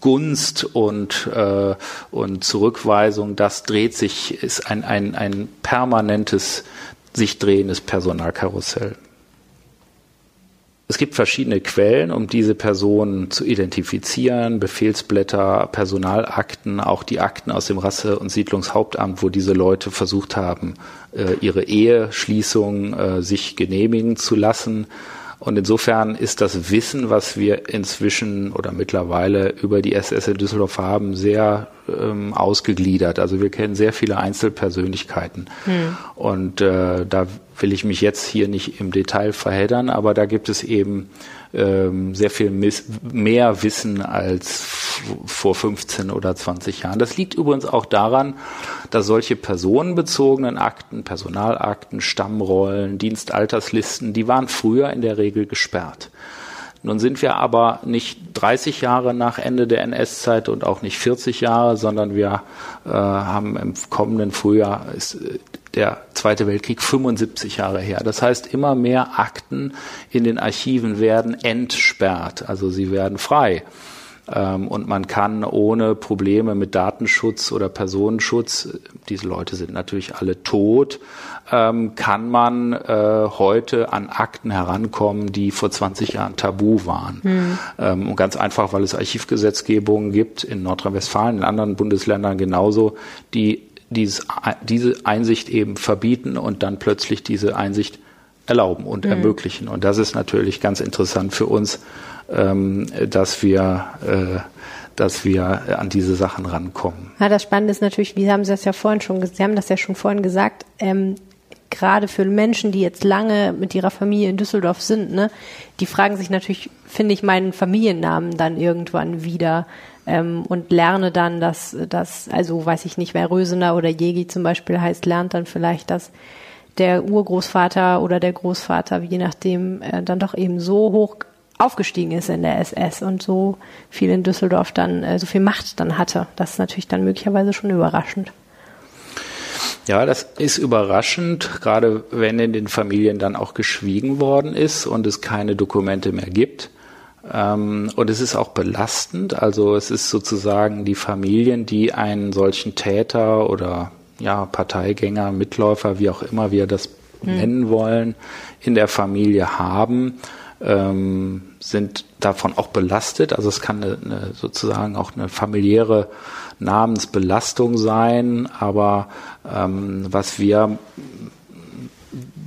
Gunst und, äh, und Zurückweisung, das dreht sich, ist ein, ein, ein permanentes, sich drehendes Personalkarussell. Es gibt verschiedene Quellen, um diese Personen zu identifizieren, Befehlsblätter, Personalakten, auch die Akten aus dem Rasse- und Siedlungshauptamt, wo diese Leute versucht haben, äh, ihre Eheschließung äh, sich genehmigen zu lassen. Und insofern ist das Wissen, was wir inzwischen oder mittlerweile über die SS in Düsseldorf haben, sehr ähm, ausgegliedert. Also wir kennen sehr viele Einzelpersönlichkeiten. Hm. Und äh, da will ich mich jetzt hier nicht im Detail verheddern, aber da gibt es eben ähm, sehr viel mehr Wissen als vor 15 oder 20 Jahren. Das liegt übrigens auch daran, dass solche personenbezogenen Akten, Personalakten, Stammrollen, Dienstalterslisten, die waren früher in der Regel gesperrt. Nun sind wir aber nicht 30 Jahre nach Ende der NS-Zeit und auch nicht 40 Jahre, sondern wir äh, haben im kommenden Frühjahr ist äh, der Zweite Weltkrieg 75 Jahre her. Das heißt, immer mehr Akten in den Archiven werden entsperrt, also sie werden frei. Ähm, und man kann ohne Probleme mit Datenschutz oder Personenschutz, diese Leute sind natürlich alle tot, ähm, kann man äh, heute an Akten herankommen, die vor 20 Jahren tabu waren. Mhm. Und ganz einfach, weil es Archivgesetzgebungen gibt in Nordrhein-Westfalen, in anderen Bundesländern genauso, die dieses, diese Einsicht eben verbieten und dann plötzlich diese Einsicht erlauben und mhm. ermöglichen. Und das ist natürlich ganz interessant für uns, ähm, dass wir äh, dass wir an diese Sachen rankommen. Ja, das Spannende ist natürlich, wie haben Sie das ja vorhin schon, Sie haben das ja schon vorhin gesagt, ähm, gerade für Menschen, die jetzt lange mit ihrer Familie in Düsseldorf sind, ne, die fragen sich natürlich, finde ich meinen Familiennamen dann irgendwann wieder ähm, und lerne dann, dass das, also weiß ich nicht, wer Rösener oder Jegi zum Beispiel heißt, lernt dann vielleicht, dass der Urgroßvater oder der Großvater, je nachdem, äh, dann doch eben so hoch aufgestiegen ist in der SS und so viel in Düsseldorf dann, äh, so viel Macht dann hatte. Das ist natürlich dann möglicherweise schon überraschend. Ja, das ist überraschend, gerade wenn in den Familien dann auch geschwiegen worden ist und es keine Dokumente mehr gibt. Ähm, und es ist auch belastend. Also es ist sozusagen die Familien, die einen solchen Täter oder ja, Parteigänger, Mitläufer, wie auch immer wir das hm. nennen wollen, in der Familie haben, ähm, sind davon auch belastet. Also es kann eine, eine, sozusagen auch eine familiäre Namensbelastung sein, aber ähm, was wir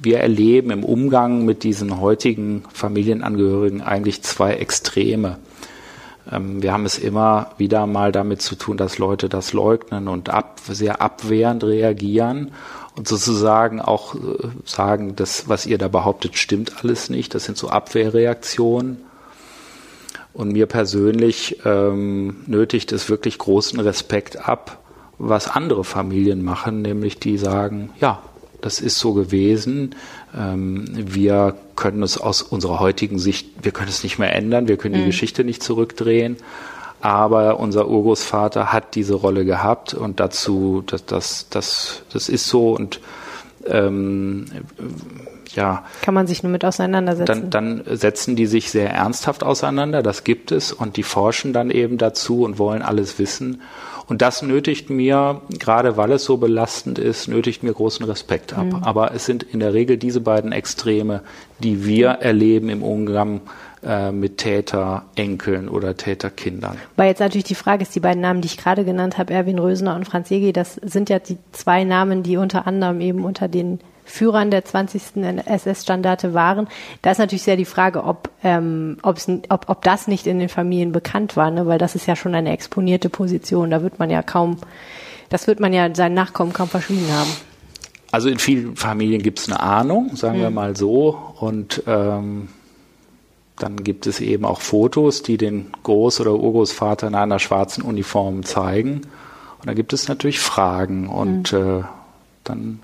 wir erleben im Umgang mit diesen heutigen Familienangehörigen eigentlich zwei Extreme. Ähm, wir haben es immer wieder mal damit zu tun, dass Leute das leugnen und ab, sehr abwehrend reagieren und sozusagen auch äh, sagen, das, was ihr da behauptet, stimmt alles nicht. Das sind so Abwehrreaktionen. Und mir persönlich ähm, nötigt es wirklich großen Respekt ab, was andere Familien machen, nämlich die sagen, ja, das ist so gewesen. Ähm, wir können es aus unserer heutigen Sicht, wir können es nicht mehr ändern, wir können mhm. die Geschichte nicht zurückdrehen. aber unser Urgroßvater hat diese Rolle gehabt und dazu, das, das, das, das ist so und ähm, ja. Kann man sich nur mit auseinandersetzen. Dann, dann setzen die sich sehr ernsthaft auseinander, das gibt es und die forschen dann eben dazu und wollen alles wissen. Und das nötigt mir, gerade weil es so belastend ist, nötigt mir großen Respekt ab. Mhm. Aber es sind in der Regel diese beiden Extreme, die wir erleben im Umgang äh, mit Täterenkeln oder Täterkindern. Weil jetzt natürlich die Frage ist, die beiden Namen, die ich gerade genannt habe, Erwin Rösner und Franz Jegi, das sind ja die zwei Namen, die unter anderem eben unter den Führern der 20. SS-Standarte waren. Da ist natürlich sehr die Frage, ob, ähm, ob, ob das nicht in den Familien bekannt war, ne? weil das ist ja schon eine exponierte Position. Da wird man ja kaum, das wird man ja seinen Nachkommen kaum verschwiegen haben. Also in vielen Familien gibt es eine Ahnung, sagen hm. wir mal so. Und ähm, dann gibt es eben auch Fotos, die den Groß- oder Urgroßvater in einer schwarzen Uniform zeigen. Und da gibt es natürlich Fragen. Und hm. äh, dann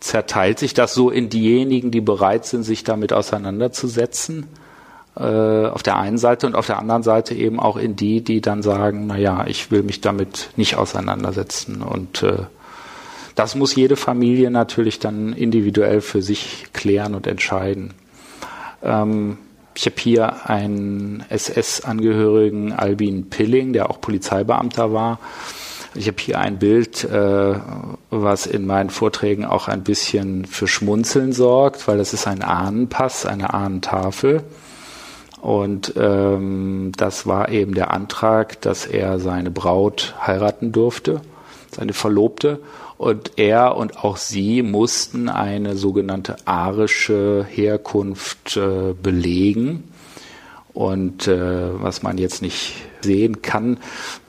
zerteilt sich das so in diejenigen, die bereit sind, sich damit auseinanderzusetzen, äh, auf der einen Seite und auf der anderen Seite eben auch in die, die dann sagen, na ja, ich will mich damit nicht auseinandersetzen. Und äh, das muss jede Familie natürlich dann individuell für sich klären und entscheiden. Ähm, ich habe hier einen SS-Angehörigen, Albin Pilling, der auch Polizeibeamter war, ich habe hier ein Bild, äh, was in meinen Vorträgen auch ein bisschen für Schmunzeln sorgt, weil das ist ein Ahnenpass, eine Ahnentafel. Und ähm, das war eben der Antrag, dass er seine Braut heiraten durfte, seine Verlobte. Und er und auch sie mussten eine sogenannte arische Herkunft äh, belegen. Und äh, was man jetzt nicht sehen kann,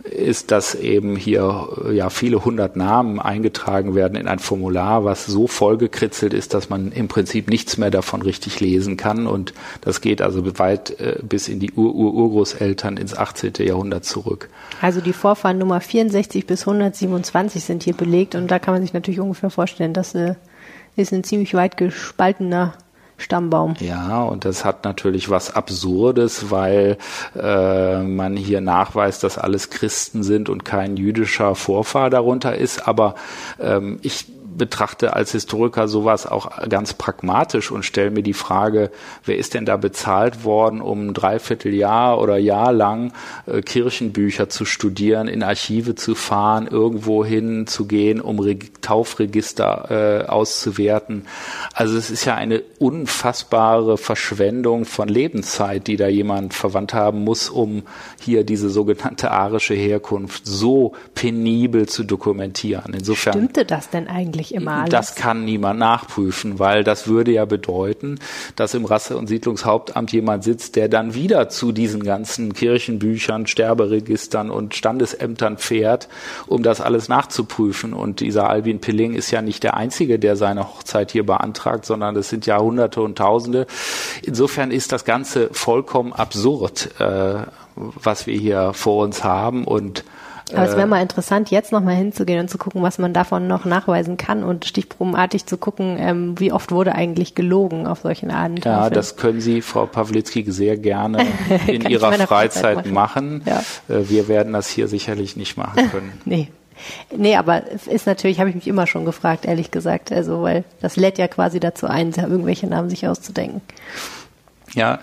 ist, dass eben hier ja viele hundert Namen eingetragen werden in ein Formular, was so vollgekritzelt ist, dass man im Prinzip nichts mehr davon richtig lesen kann. Und das geht also weit äh, bis in die Ur-Urgroßeltern ins 18. Jahrhundert zurück. Also die Vorfahren Nummer 64 bis 127 sind hier belegt und da kann man sich natürlich ungefähr vorstellen, dass äh, ist ein ziemlich weit gespaltener Stammbaum. Ja, und das hat natürlich was Absurdes, weil äh, man hier nachweist, dass alles Christen sind und kein jüdischer Vorfahr darunter ist. Aber ähm, ich betrachte als Historiker sowas auch ganz pragmatisch und stelle mir die Frage, wer ist denn da bezahlt worden, um ein Dreivierteljahr oder Jahr lang äh, Kirchenbücher zu studieren, in Archive zu fahren, irgendwo hin zu gehen, um Re Taufregister äh, auszuwerten. Also es ist ja eine unfassbare Verschwendung von Lebenszeit, die da jemand verwandt haben muss, um hier diese sogenannte arische Herkunft so penibel zu dokumentieren. Insofern Stimmte das denn eigentlich? Immer alles. Das kann niemand nachprüfen, weil das würde ja bedeuten, dass im Rasse- und Siedlungshauptamt jemand sitzt, der dann wieder zu diesen ganzen Kirchenbüchern, Sterberegistern und Standesämtern fährt, um das alles nachzuprüfen. Und dieser Albin Pilling ist ja nicht der Einzige, der seine Hochzeit hier beantragt, sondern es sind ja Hunderte und Tausende. Insofern ist das Ganze vollkommen absurd, äh, was wir hier vor uns haben und aber es wäre äh, mal interessant, jetzt nochmal hinzugehen und zu gucken, was man davon noch nachweisen kann und stichprobenartig zu gucken, ähm, wie oft wurde eigentlich gelogen auf solchen Abendtafeln. Ja, das können Sie, Frau Pawlitzki, sehr gerne in Ihrer Freizeit, Freizeit, machen. machen. Ja. Äh, wir werden das hier sicherlich nicht machen können. nee. Nee, aber ist natürlich, habe ich mich immer schon gefragt, ehrlich gesagt. Also, weil das lädt ja quasi dazu ein, irgendwelche Namen sich auszudenken. Ja,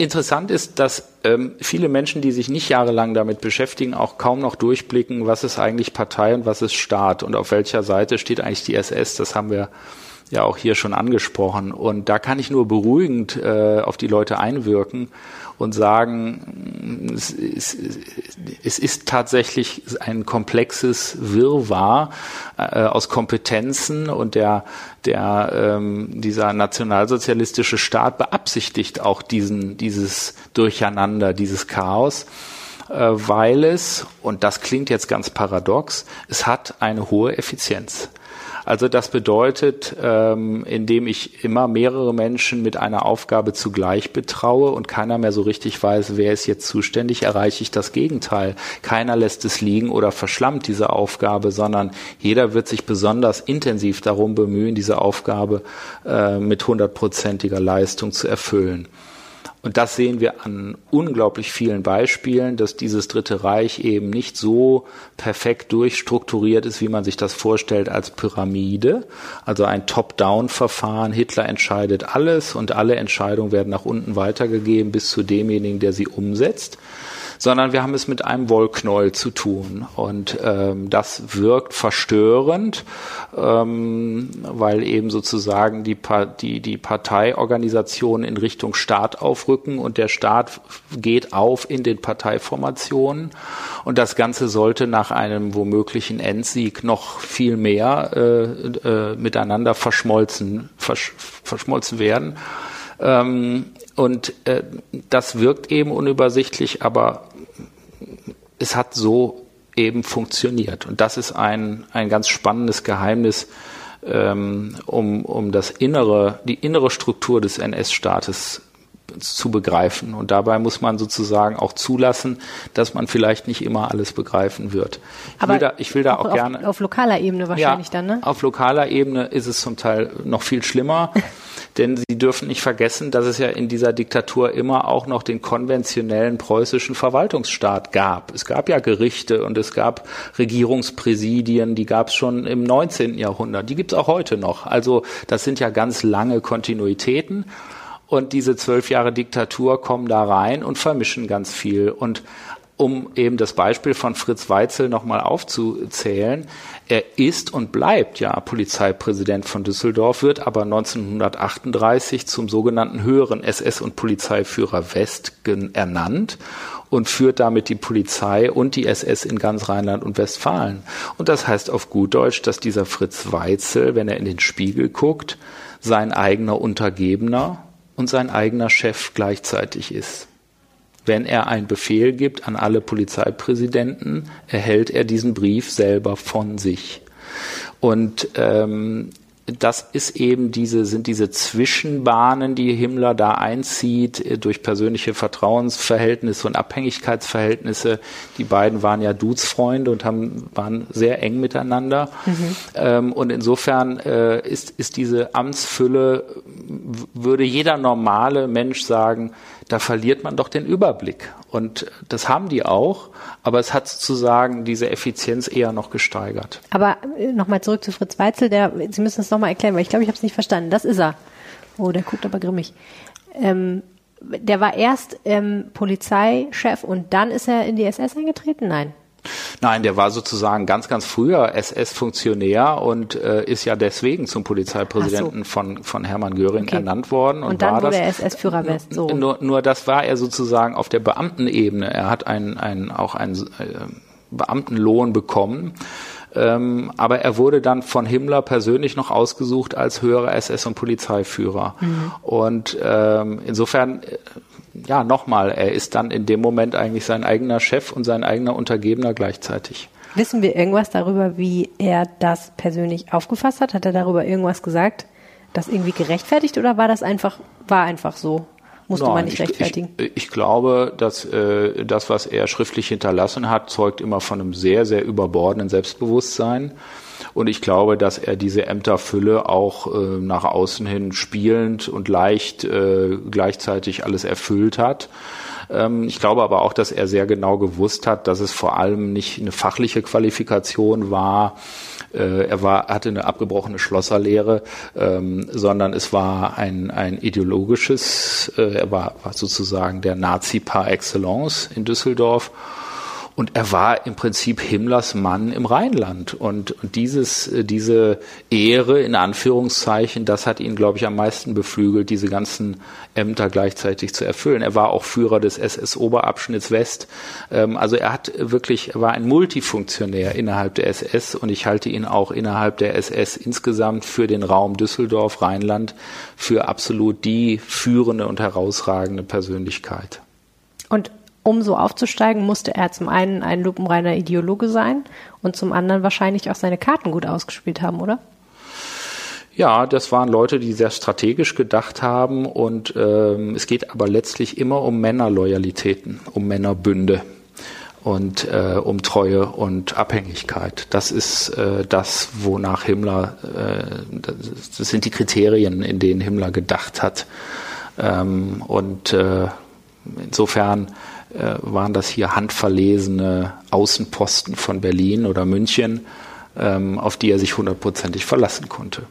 Interessant ist, dass ähm, viele Menschen, die sich nicht jahrelang damit beschäftigen, auch kaum noch durchblicken, was ist eigentlich Partei und was ist Staat und auf welcher Seite steht eigentlich die SS. Das haben wir ja auch hier schon angesprochen. Und da kann ich nur beruhigend äh, auf die Leute einwirken und sagen, es ist, es ist tatsächlich ein komplexes Wirrwarr äh, aus Kompetenzen und der, der ähm, dieser nationalsozialistische Staat beabsichtigt auch diesen, dieses Durcheinander, dieses Chaos äh, weil es, und das klingt jetzt ganz paradox, es hat eine hohe Effizienz. Also das bedeutet, ähm, indem ich immer mehrere Menschen mit einer Aufgabe zugleich betraue und keiner mehr so richtig weiß, wer ist jetzt zuständig, erreiche ich das Gegenteil. Keiner lässt es liegen oder verschlammt diese Aufgabe, sondern jeder wird sich besonders intensiv darum bemühen, diese Aufgabe äh, mit hundertprozentiger Leistung zu erfüllen. Und das sehen wir an unglaublich vielen Beispielen, dass dieses Dritte Reich eben nicht so perfekt durchstrukturiert ist, wie man sich das vorstellt als Pyramide. Also ein Top-Down-Verfahren. Hitler entscheidet alles und alle Entscheidungen werden nach unten weitergegeben bis zu demjenigen, der sie umsetzt sondern wir haben es mit einem Wollknäuel zu tun. Und ähm, das wirkt verstörend, ähm, weil eben sozusagen die, pa die, die Parteiorganisationen in Richtung Staat aufrücken und der Staat geht auf in den Parteiformationen. Und das Ganze sollte nach einem womöglichen Endsieg noch viel mehr äh, äh, miteinander verschmolzen, versch verschmolzen werden. Ähm, und äh, das wirkt eben unübersichtlich, aber es hat so eben funktioniert. Und das ist ein, ein ganz spannendes Geheimnis, ähm, um, um das innere, die innere Struktur des NS-Staates zu begreifen. Und dabei muss man sozusagen auch zulassen, dass man vielleicht nicht immer alles begreifen wird. Ich Aber will da, ich will da auch auf, gerne. Auf lokaler Ebene wahrscheinlich ja, dann, ne? Auf lokaler Ebene ist es zum Teil noch viel schlimmer. Denn Sie dürfen nicht vergessen, dass es ja in dieser Diktatur immer auch noch den konventionellen preußischen Verwaltungsstaat gab. Es gab ja Gerichte und es gab Regierungspräsidien, die gab es schon im 19. Jahrhundert. Die gibt es auch heute noch. Also das sind ja ganz lange Kontinuitäten. Und diese zwölf Jahre Diktatur kommen da rein und vermischen ganz viel. Und um eben das Beispiel von Fritz Weitzel nochmal aufzuzählen, er ist und bleibt ja Polizeipräsident von Düsseldorf, wird aber 1938 zum sogenannten höheren SS- und Polizeiführer West ernannt und führt damit die Polizei und die SS in ganz Rheinland und Westfalen. Und das heißt auf gut Deutsch, dass dieser Fritz Weitzel, wenn er in den Spiegel guckt, sein eigener Untergebener und sein eigener Chef gleichzeitig ist. Wenn er einen Befehl gibt an alle Polizeipräsidenten, erhält er diesen Brief selber von sich. Und ähm, das ist eben diese, sind diese Zwischenbahnen, die Himmler da einzieht, äh, durch persönliche Vertrauensverhältnisse und Abhängigkeitsverhältnisse. Die beiden waren ja Dudesfreunde und haben, waren sehr eng miteinander. Mhm. Ähm, und insofern äh, ist, ist diese Amtsfülle, würde jeder normale Mensch sagen, da verliert man doch den Überblick. Und das haben die auch, aber es hat sozusagen diese Effizienz eher noch gesteigert. Aber äh, nochmal zurück zu Fritz Weitzel, der, Sie müssen es nochmal erklären, weil ich glaube, ich habe es nicht verstanden. Das ist er. Oh, der guckt aber grimmig. Ähm, der war erst ähm, Polizeichef und dann ist er in die SS eingetreten? Nein. Nein, der war sozusagen ganz, ganz früher SS-Funktionär und äh, ist ja deswegen zum Polizeipräsidenten so. von, von Hermann Göring okay. ernannt worden. Und, und dann war wurde das, er SS-Führer West. So. Nur, nur das war er sozusagen auf der Beamtenebene. Er hat ein, ein, auch einen äh, Beamtenlohn bekommen. Ähm, aber er wurde dann von Himmler persönlich noch ausgesucht als höherer SS- und Polizeiführer. Mhm. Und ähm, insofern äh, ja, nochmal, er ist dann in dem Moment eigentlich sein eigener Chef und sein eigener Untergebener gleichzeitig. Wissen wir irgendwas darüber, wie er das persönlich aufgefasst hat? Hat er darüber irgendwas gesagt, das irgendwie gerechtfertigt oder war das einfach, war einfach so? Musste Nein, man nicht rechtfertigen? Ich, ich, glaube, dass äh, das, was er schriftlich hinterlassen hat, zeugt immer von einem sehr, sehr überbordenden Selbstbewusstsein. Und ich glaube, dass er diese Ämterfülle auch äh, nach außen hin spielend und leicht äh, gleichzeitig alles erfüllt hat. Ähm, ich glaube aber auch, dass er sehr genau gewusst hat, dass es vor allem nicht eine fachliche Qualifikation war, äh, er war, hatte eine abgebrochene Schlosserlehre, ähm, sondern es war ein, ein ideologisches, äh, er war, war sozusagen der Nazi par excellence in Düsseldorf und er war im Prinzip Himmlers Mann im Rheinland. Und, und dieses, äh, diese Ehre in Anführungszeichen, das hat ihn, glaube ich, am meisten beflügelt, diese ganzen Ämter gleichzeitig zu erfüllen. Er war auch Führer des SS-Oberabschnitts West. Ähm, also er hat wirklich, er war ein Multifunktionär innerhalb der SS und ich halte ihn auch innerhalb der SS insgesamt für den Raum Düsseldorf, Rheinland, für absolut die führende und herausragende Persönlichkeit. Und um so aufzusteigen, musste er zum einen ein lupenreiner Ideologe sein und zum anderen wahrscheinlich auch seine Karten gut ausgespielt haben, oder? Ja, das waren Leute, die sehr strategisch gedacht haben und ähm, es geht aber letztlich immer um Männerloyalitäten, um Männerbünde und äh, um Treue und Abhängigkeit. Das ist äh, das, wonach Himmler, äh, das sind die Kriterien, in denen Himmler gedacht hat Ähm, und äh, insofern äh, waren das hier handverlesene Außenposten von Berlin oder München, ähm, auf die er sich hundertprozentig verlassen konnte.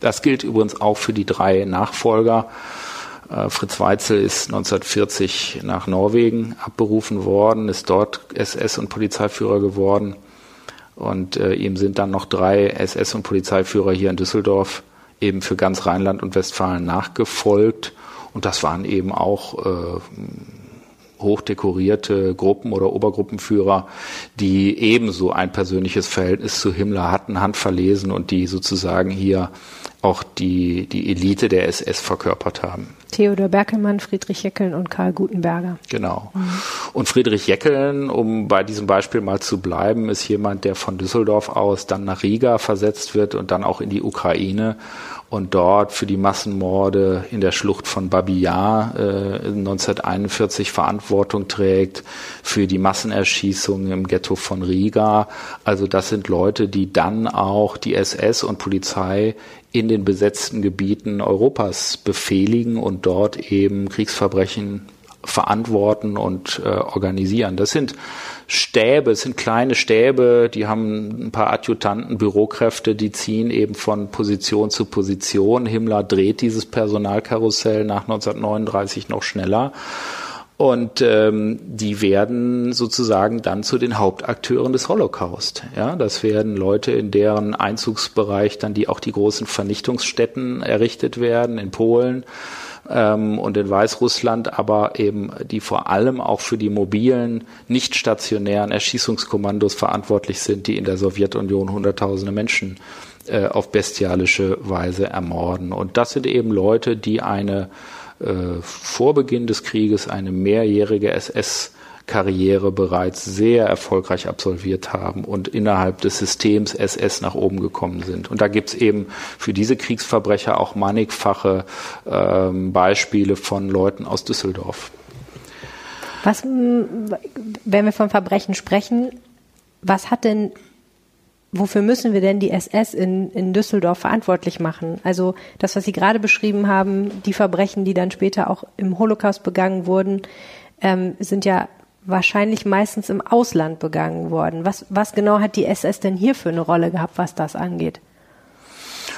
Das gilt übrigens auch für die drei Nachfolger. Äh, Fritz Weitzel ist 1940 nach Norwegen abberufen worden, ist dort SS- und Polizeiführer geworden. Und äh, ihm sind dann noch drei SS- und Polizeiführer hier in Düsseldorf eben für ganz Rheinland und Westfalen nachgefolgt. Und das waren eben auch äh, hochdekorierte Gruppen oder Obergruppenführer, die ebenso ein persönliches Verhältnis zu Himmler hatten, handverlesen und die sozusagen hier auch die, die Elite der SS verkörpert haben. Theodor Berkelmann, Friedrich Jeckeln und Karl Gutenberger. Genau. Mhm. Und Friedrich Jeckeln, um bei diesem Beispiel mal zu bleiben, ist jemand, der von Düsseldorf aus dann nach Riga versetzt wird und dann auch in die Ukraine und dort für die Massenmorde in der Schlucht von Babi Yar äh, 1941 Verantwortung trägt, für die Massenerschießungen im Ghetto von Riga. Also das sind Leute, die dann auch die SS und Polizei in den besetzten Gebieten Europas befehligen und dort eben Kriegsverbrechen verantworten und äh, organisieren. Das sind Stäbe, es sind kleine Stäbe, die haben ein paar Adjutanten, Bürokräfte, die ziehen eben von Position zu Position. Himmler dreht dieses Personalkarussell nach 1939 noch schneller. Und ähm, die werden sozusagen dann zu den Hauptakteuren des Holocaust. Ja, das werden Leute, in deren Einzugsbereich dann die auch die großen Vernichtungsstätten errichtet werden in Polen ähm, und in Weißrussland, aber eben die vor allem auch für die mobilen, nicht stationären Erschießungskommandos verantwortlich sind, die in der Sowjetunion Hunderttausende Menschen äh, auf bestialische Weise ermorden. Und das sind eben Leute, die eine äh, vor Beginn des Krieges eine mehrjährige SS Karriere bereits sehr erfolgreich absolviert haben und innerhalb des Systems SS nach oben gekommen sind. Und da gibt's eben für diese Kriegsverbrecher auch mannigfache ähm, Beispiele von Leuten aus Düsseldorf. Was, wenn wir von Verbrechen sprechen, was hat denn wofür müssen wir denn die SS in, in Düsseldorf verantwortlich machen? Also das, was Sie gerade beschrieben haben, die Verbrechen, die dann später auch im Holocaust begangen wurden, ähm, sind ja wahrscheinlich meistens im Ausland begangen worden. Was, was genau hat die SS denn hier für eine Rolle gehabt, was das angeht?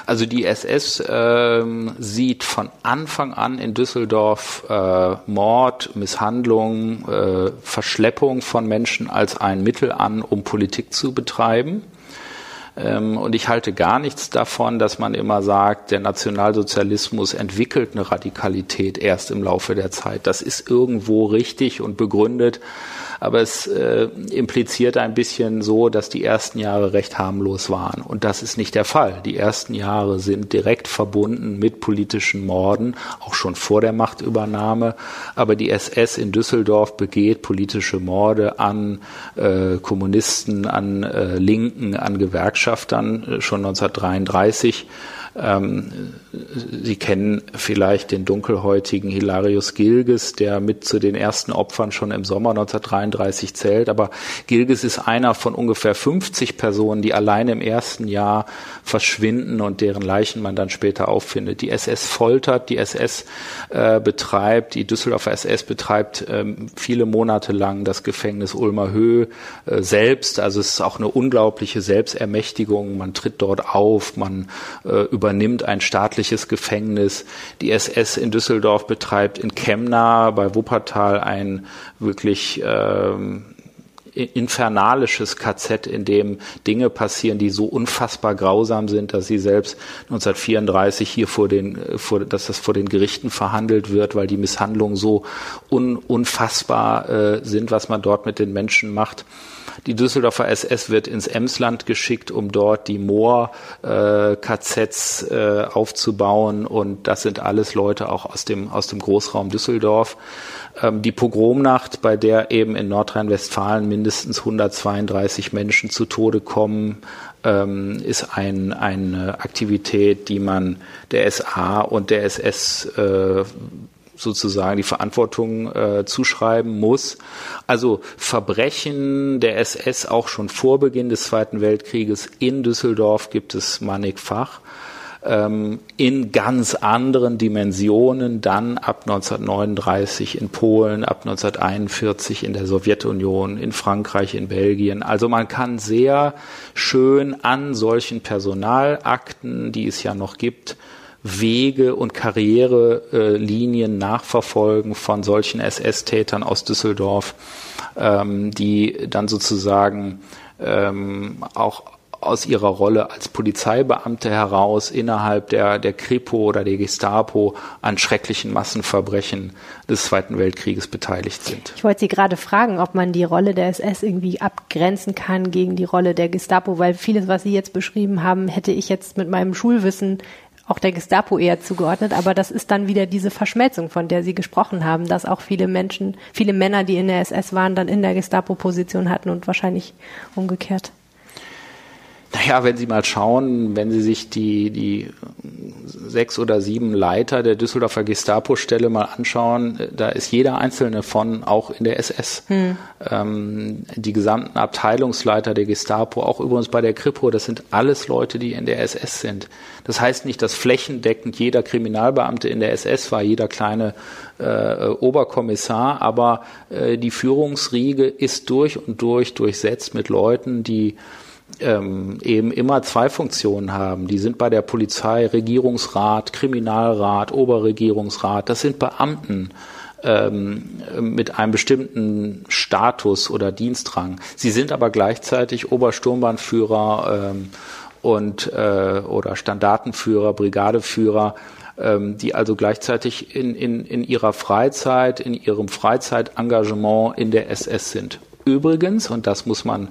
Also die SS ähm, sieht von Anfang an in Düsseldorf äh, Mord, Misshandlung, äh, Verschleppung von Menschen als ein Mittel an, um Politik zu betreiben. Ähm, und ich halte gar nichts davon, dass man immer sagt, der Nationalsozialismus entwickelt eine Radikalität erst im Laufe der Zeit. Das ist irgendwo richtig und begründet aber es äh, impliziert ein bisschen so, dass die ersten Jahre recht harmlos waren. Und das ist nicht der Fall. Die ersten Jahre sind direkt verbunden mit politischen Morden, auch schon vor der Machtübernahme. Aber die SS in Düsseldorf begeht politische Morde an äh, Kommunisten, an äh, Linken, an Gewerkschaftern äh, schon 1933. Ähm, Sie kennen vielleicht den dunkelhäutigen Hilarius Gilges, der mit zu den ersten Opfern schon im Sommer 1933 zählt. Aber Gilges ist einer von ungefähr 50 Personen, die allein im ersten Jahr verschwinden und deren Leichen man dann später auffindet. Die SS foltert, die SS äh, betreibt, die Düsseldorfer SS betreibt ähm, viele Monate lang das Gefängnis Ulmer Höhe äh, selbst. Also es ist auch eine unglaubliche Selbstermächtigung. Man tritt dort auf, man äh, übernimmt ein staatliches Gefängnis. Die SS in Düsseldorf betreibt in Chemnat bei Wuppertal ein wirklich ähm, infernalisches KZ, in dem Dinge passieren, die so unfassbar grausam sind, dass sie selbst 1934 hier vor den, vor, dass das vor den Gerichten verhandelt wird, weil die Misshandlungen so un, unfassbar äh, sind, was man dort mit den Menschen macht. Die Düsseldorfer SS wird ins Emsland geschickt, um dort die Moor-KZs äh, äh, aufzubauen. Und das sind alles Leute auch aus dem, aus dem Großraum Düsseldorf. Ähm, die Pogromnacht, bei der eben in Nordrhein-Westfalen mindestens 132 Menschen zu Tode kommen, ähm, ist ein, eine Aktivität, die man der SA und der SS äh, sozusagen die Verantwortung äh, zuschreiben muss. Also Verbrechen der SS auch schon vor Beginn des Zweiten Weltkrieges in Düsseldorf gibt es mannigfach. Ähm, in ganz anderen Dimensionen dann ab 1939 in Polen, ab 1941 in der Sowjetunion, in Frankreich, in Belgien. Also man kann sehr schön an solchen Personalakten, die es ja noch gibt, Wege und Karrierelinien nachverfolgen von solchen SS-Tätern aus Düsseldorf, ähm, die dann sozusagen ähm, auch aus ihrer Rolle als Polizeibeamte heraus innerhalb der, der Kripo oder der Gestapo an schrecklichen Massenverbrechen des Zweiten Weltkrieges beteiligt sind. Ich wollte Sie gerade fragen, ob man die Rolle der SS irgendwie abgrenzen kann gegen die Rolle der Gestapo, weil vieles, was Sie jetzt beschrieben haben, hätte ich jetzt mit meinem Schulwissen auch der Gestapo eher zugeordnet, aber das ist dann wieder diese Verschmelzung, von der Sie gesprochen haben, dass auch viele Menschen, viele Männer, die in der SS waren, dann in der Gestapo-Position hatten und wahrscheinlich umgekehrt. Naja, wenn Sie mal schauen, wenn Sie sich die, die sechs oder sieben Leiter der Düsseldorfer Gestapo-Stelle mal anschauen, da ist jeder einzelne von auch in der SS. Hm. Ähm, die gesamten Abteilungsleiter der Gestapo, auch übrigens bei der Kripo, das sind alles Leute, die in der SS sind. Das heißt nicht, dass flächendeckend jeder Kriminalbeamte in der SS war, jeder kleine äh, Oberkommissar, aber äh, die Führungsriege ist durch und durch durchsetzt mit Leuten, die ähm, eben immer zwei Funktionen haben. Die sind bei der Polizei Regierungsrat, Kriminalrat, Oberregierungsrat. Das sind Beamten ähm, mit einem bestimmten Status oder Dienstrang. Sie sind aber gleichzeitig Obersturmbahnführer ähm, und äh, oder Standartenführer, Brigadeführer ähm, die also gleichzeitig in, in, in ihrer Freizeit, in ihrem Freizeitengagement in der SS sind. Übrigens, und das muss man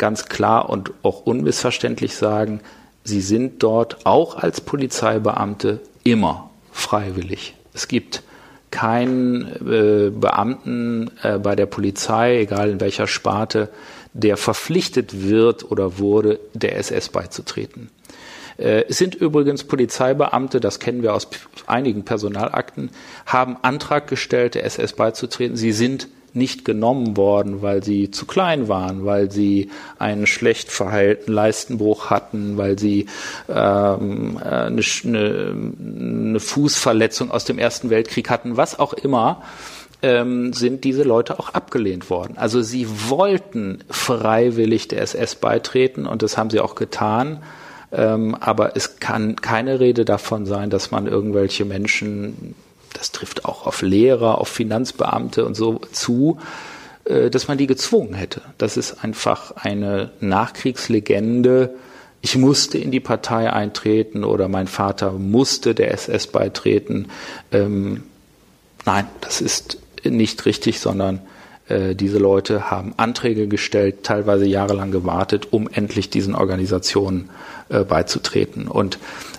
ganz klar und auch unmissverständlich sagen, sie sind dort auch als Polizeibeamte immer freiwillig. Es gibt keinen äh, Beamten äh, bei der Polizei, egal in welcher Sparte, der verpflichtet wird oder wurde, der SS beizutreten. Äh, es sind übrigens Polizeibeamte, das kennen wir aus einigen Personalakten, haben Antrag gestellt, der SS beizutreten. Sie sind nicht genommen worden, weil sie zu klein waren, weil sie einen schlecht verheilten Leistenbruch hatten, weil sie ähm, äh, eine, eine, Fußverletzung aus dem Ersten Weltkrieg hatten, was auch immer, ähm, sind diese Leute auch abgelehnt worden. Also sie wollten freiwillig der SS beitreten und das haben sie auch getan. Ähm, aber es kann keine Rede davon sein, dass man irgendwelche Menschen das trifft auch auf Lehrer, auf Finanzbeamte und so zu, äh, dass man die gezwungen hätte. Das ist einfach eine Nachkriegslegende. Ich musste in die Partei eintreten oder mein Vater musste der SS beitreten. Ähm, nein, das ist nicht richtig, sondern äh, diese Leute haben Anträge gestellt, teilweise jahrelang gewartet, um endlich diesen Organisationen äh, beizutreten. Und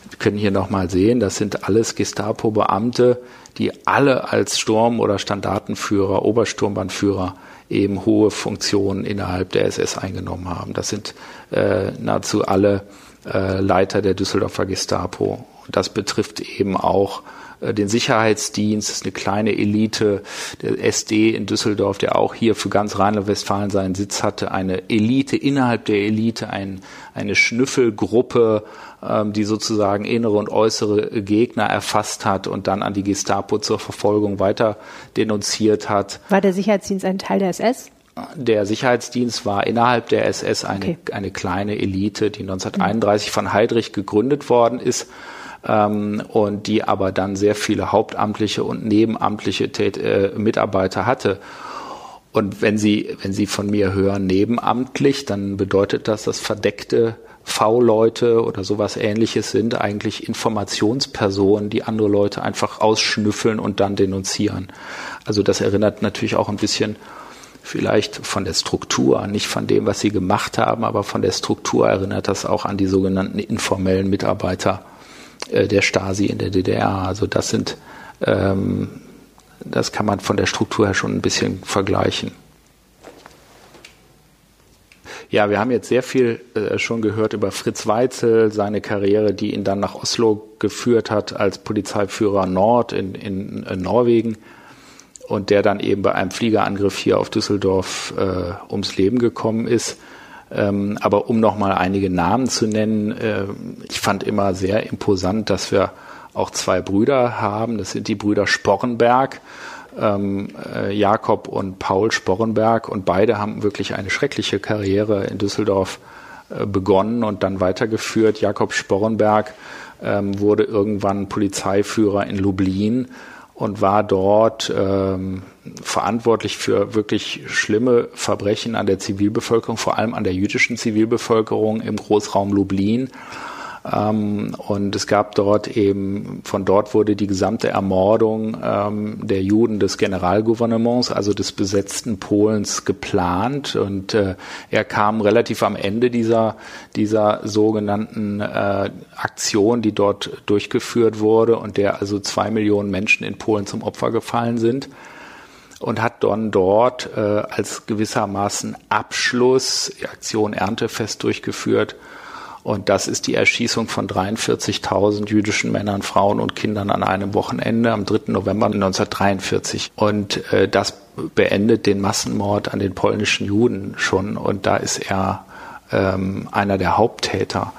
wir können hier nochmal sehen, das sind alles Gestapo-Beamte, die alle als Sturm- oder Standartenführer, Obersturmbannführer eben hohe Funktionen innerhalb der SS eingenommen haben. Das sind äh, nahezu alle äh, Leiter der Düsseldorfer Gestapo. Das betrifft eben auch äh, den Sicherheitsdienst, ist eine kleine Elite, der SD in Düsseldorf, der auch hier für ganz Rheinland-Westfalen seinen Sitz hatte, eine Elite innerhalb der Elite, ein, eine Schnüffelgruppe, die sozusagen innere und äußere Gegner erfasst hat und dann an die Gestapo zur Verfolgung weiter denunziert hat. War der Sicherheitsdienst ein Teil der SS? Der Sicherheitsdienst war innerhalb der SS eine, okay. eine kleine Elite, die 1931 von Heydrich gegründet worden ist ähm, und die aber dann sehr viele hauptamtliche und nebenamtliche Tät äh, Mitarbeiter hatte. Und wenn Sie, wenn Sie von mir hören, nebenamtlich, dann bedeutet das, dass verdeckte V-Leute oder sowas ähnliches sind eigentlich Informationspersonen, die andere Leute einfach ausschnüffeln und dann denunzieren. Also das erinnert natürlich auch ein bisschen vielleicht von der Struktur, nicht von dem, was sie gemacht haben, aber von der Struktur erinnert das auch an die sogenannten informellen Mitarbeiter äh, der Stasi in der DDR. Also das sind, ähm, das kann man von der Struktur her schon ein bisschen vergleichen. Ja, wir haben jetzt sehr viel äh, schon gehört über Fritz Weitzel, seine Karriere, die ihn dann nach Oslo geführt hat als Polizeiführer Nord in, in, in Norwegen und der dann eben bei einem Fliegerangriff hier auf Düsseldorf äh, ums Leben gekommen ist. Ähm, aber um noch mal einige Namen zu nennen, äh, ich fand immer sehr imposant, dass wir auch zwei Brüder haben. Das sind die Brüder Sporrenberg, ähm, äh, Jakob und Paul Sporrenberg. Und beide haben wirklich eine schreckliche Karriere in Düsseldorf äh, begonnen und dann weitergeführt. Jakob Sporrenberg ähm, wurde irgendwann Polizeiführer in Lublin und war dort ähm, verantwortlich für wirklich schlimme Verbrechen an der Zivilbevölkerung, vor allem an der jüdischen Zivilbevölkerung im Großraum Lublin. Ähm, und es gab dort eben, von dort wurde die gesamte Ermordung ähm, der Juden des Generalgouvernements, also des besetzten Polens, geplant. Und äh, er kam relativ am Ende dieser, dieser sogenannten äh, Aktion, die dort durchgeführt wurde und der also zwei Millionen Menschen in Polen zum Opfer gefallen sind und hat dann dort äh, als gewissermaßen Abschluss die Aktion Erntefest durchgeführt und das ist die Erschießung von 43.000 jüdischen Männern, Frauen und Kindern an einem Wochenende am 3. November 1943. Und äh, das beendet den Massenmord an den polnischen Juden schon. Und da ist er ähm, einer der Haupttäter.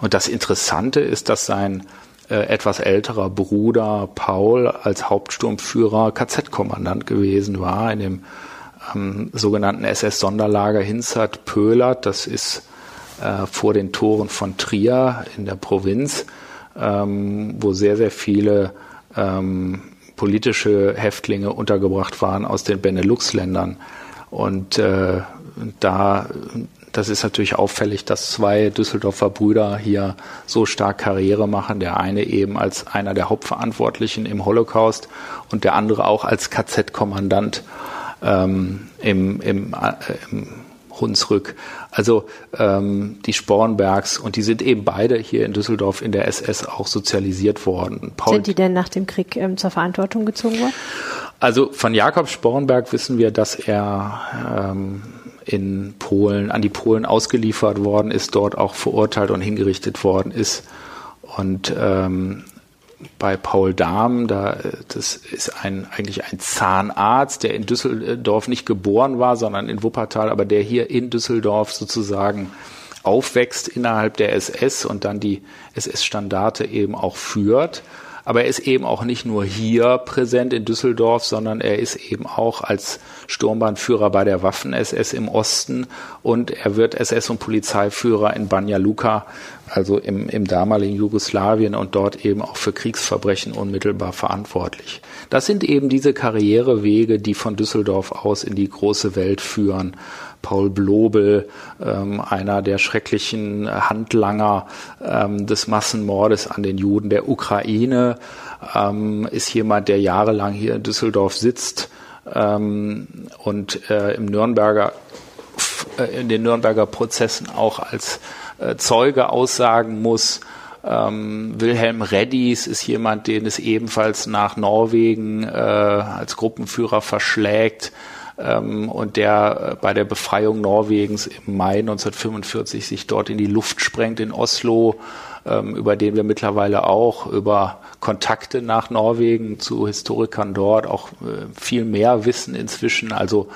Und das Interessante ist, dass sein äh, etwas älterer Bruder Paul als Hauptsturmführer KZ-Kommandant gewesen war in dem ähm, sogenannten SS-Sonderlager Hinzert-Pöhlert. Das ist äh, vor den Toren von Trier in der Provinz, ähm, wo sehr, sehr viele ähm, politische Häftlinge untergebracht waren aus den Benelux-Ländern. Und äh, da, das ist natürlich auffällig, dass zwei Düsseldorfer Brüder hier so stark Karriere machen. Der eine eben als einer der Hauptverantwortlichen im Holocaust und der andere auch als KZ-Kommandant ähm, im, im, äh, im Hunsrück. Also ähm, die Spornbergs und die sind eben beide hier in Düsseldorf in der SS auch sozialisiert worden. Paul sind die denn nach dem Krieg ähm, zur Verantwortung gezogen worden? Also von Jakob Spornberg wissen wir, dass er ähm, in Polen, an die Polen ausgeliefert worden ist, dort auch verurteilt und hingerichtet worden ist. Und ähm, bei Paul Dahm, da, das ist ein, eigentlich ein Zahnarzt, der in Düsseldorf nicht geboren war, sondern in Wuppertal, aber der hier in Düsseldorf sozusagen aufwächst innerhalb der SS und dann die SS-Standarte eben auch führt. Aber er ist eben auch nicht nur hier präsent in Düsseldorf, sondern er ist eben auch als Sturmbannführer bei der Waffen-SS im Osten und er wird SS- und Polizeiführer in Banja Luka, also im, im damaligen Jugoslawien und dort eben auch für Kriegsverbrechen unmittelbar verantwortlich. Das sind eben diese Karrierewege, die von Düsseldorf aus in die große Welt führen. Paul Blobel, ähm, einer der schrecklichen Handlanger ähm, des Massenmordes an den Juden der Ukraine, ähm, ist jemand, der jahrelang hier in Düsseldorf sitzt ähm, und äh, im Nürnberger äh, in den Nürnberger Prozessen auch als äh, Zeuge aussagen muss. Ähm, Wilhelm Reddys ist jemand, den es ebenfalls nach Norwegen äh, als Gruppenführer verschlägt ähm, und der äh, bei der Befreiung Norwegens im Mai 1945 sich dort in die Luft sprengt in Oslo, ähm, über den wir mittlerweile auch über Kontakte nach Norwegen zu Historikern dort auch äh, viel mehr wissen inzwischen. Also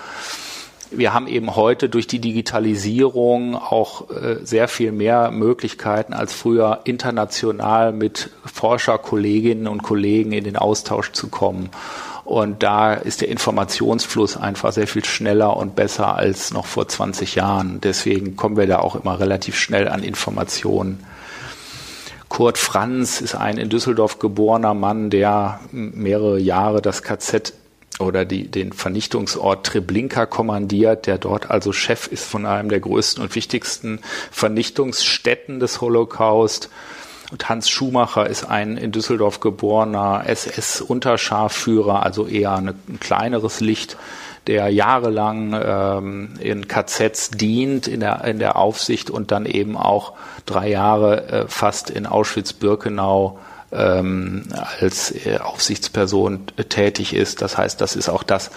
wir haben eben heute durch die Digitalisierung auch äh, sehr viel mehr Möglichkeiten als früher international mit Forscherkolleginnen und Kollegen in den Austausch zu kommen. Und da ist der Informationsfluss einfach sehr viel schneller und besser als noch vor 20 Jahren. Deswegen kommen wir da auch immer relativ schnell an Informationen. Kurt Franz ist ein in Düsseldorf geborener Mann, der mehrere Jahre das KZ oder die, den Vernichtungsort Treblinka kommandiert, der dort also Chef ist von einem der größten und wichtigsten Vernichtungsstätten des Holocaust. Und Hans Schumacher ist ein in Düsseldorf geborener SS-Unterscharführer, also eher eine, ein kleineres Licht, der jahrelang ähm, in KZs dient, in der, in der Aufsicht und dann eben auch drei Jahre äh, fast in Auschwitz-Birkenau ähm, als äh, Aufsichtsperson tätig ist. Das heißt, das ist auch das,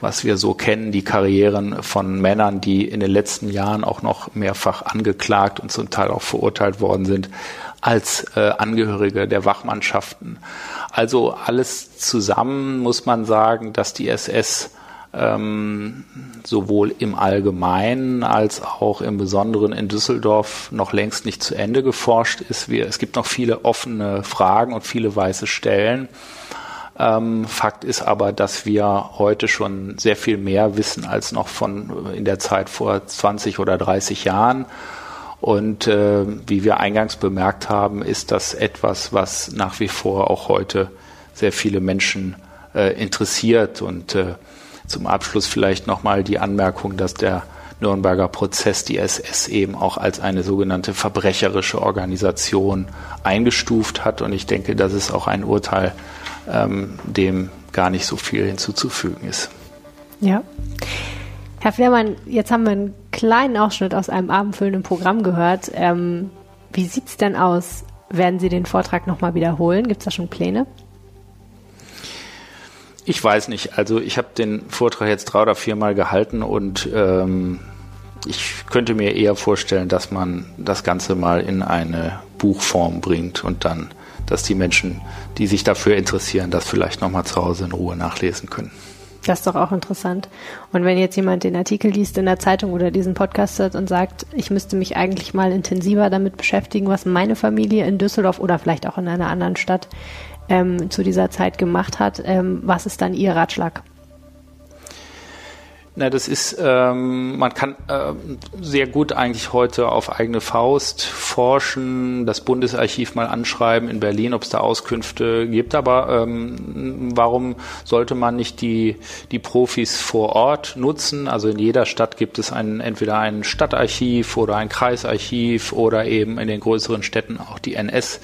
was wir so kennen, die Karrieren von Männern, die in den letzten Jahren auch noch mehrfach angeklagt und zum Teil auch verurteilt worden sind als äh, Angehörige der Wachmannschaften. Also alles zusammen muss man sagen, dass die SS ähm, sowohl im Allgemeinen als auch im Besonderen in Düsseldorf noch längst nicht zu Ende geforscht ist. Wir, es gibt noch viele offene Fragen und viele weiße Stellen. Ähm, Fakt ist aber, dass wir heute schon sehr viel mehr wissen als noch von in der Zeit vor 20 oder 30 Jahren. Und äh, wie wir eingangs bemerkt haben, ist das etwas, was nach wie vor auch heute sehr viele Menschen äh, interessiert. Und äh, zum Abschluss vielleicht nochmal die Anmerkung, dass der Nürnberger Prozess die SS eben auch als eine sogenannte verbrecherische Organisation eingestuft hat. Und ich denke, das ist auch ein Urteil, ähm, dem gar nicht so viel hinzuzufügen ist. Ja. Herr Flehrmann, jetzt haben wir einen kleinen Ausschnitt aus einem abendfüllenden Programm gehört. Ähm, wie sieht es denn aus? Werden Sie den Vortrag nochmal wiederholen? Gibt es da schon Pläne? Ich weiß nicht. Also ich habe den Vortrag jetzt drei oder viermal gehalten und ähm, ich könnte mir eher vorstellen, dass man das Ganze mal in eine Buchform bringt und dann, dass die Menschen, die sich dafür interessieren, das vielleicht nochmal zu Hause in Ruhe nachlesen können. Das ist doch auch interessant. Und wenn jetzt jemand den Artikel liest in der Zeitung oder diesen Podcast hört und sagt, ich müsste mich eigentlich mal intensiver damit beschäftigen, was meine Familie in Düsseldorf oder vielleicht auch in einer anderen Stadt ähm, zu dieser Zeit gemacht hat, ähm, was ist dann Ihr Ratschlag? Na, das ist, ähm, man kann äh, sehr gut eigentlich heute auf eigene Faust forschen, das Bundesarchiv mal anschreiben in Berlin, ob es da Auskünfte gibt. Aber ähm, warum sollte man nicht die, die Profis vor Ort nutzen? Also in jeder Stadt gibt es ein, entweder ein Stadtarchiv oder ein Kreisarchiv oder eben in den größeren Städten auch die NS.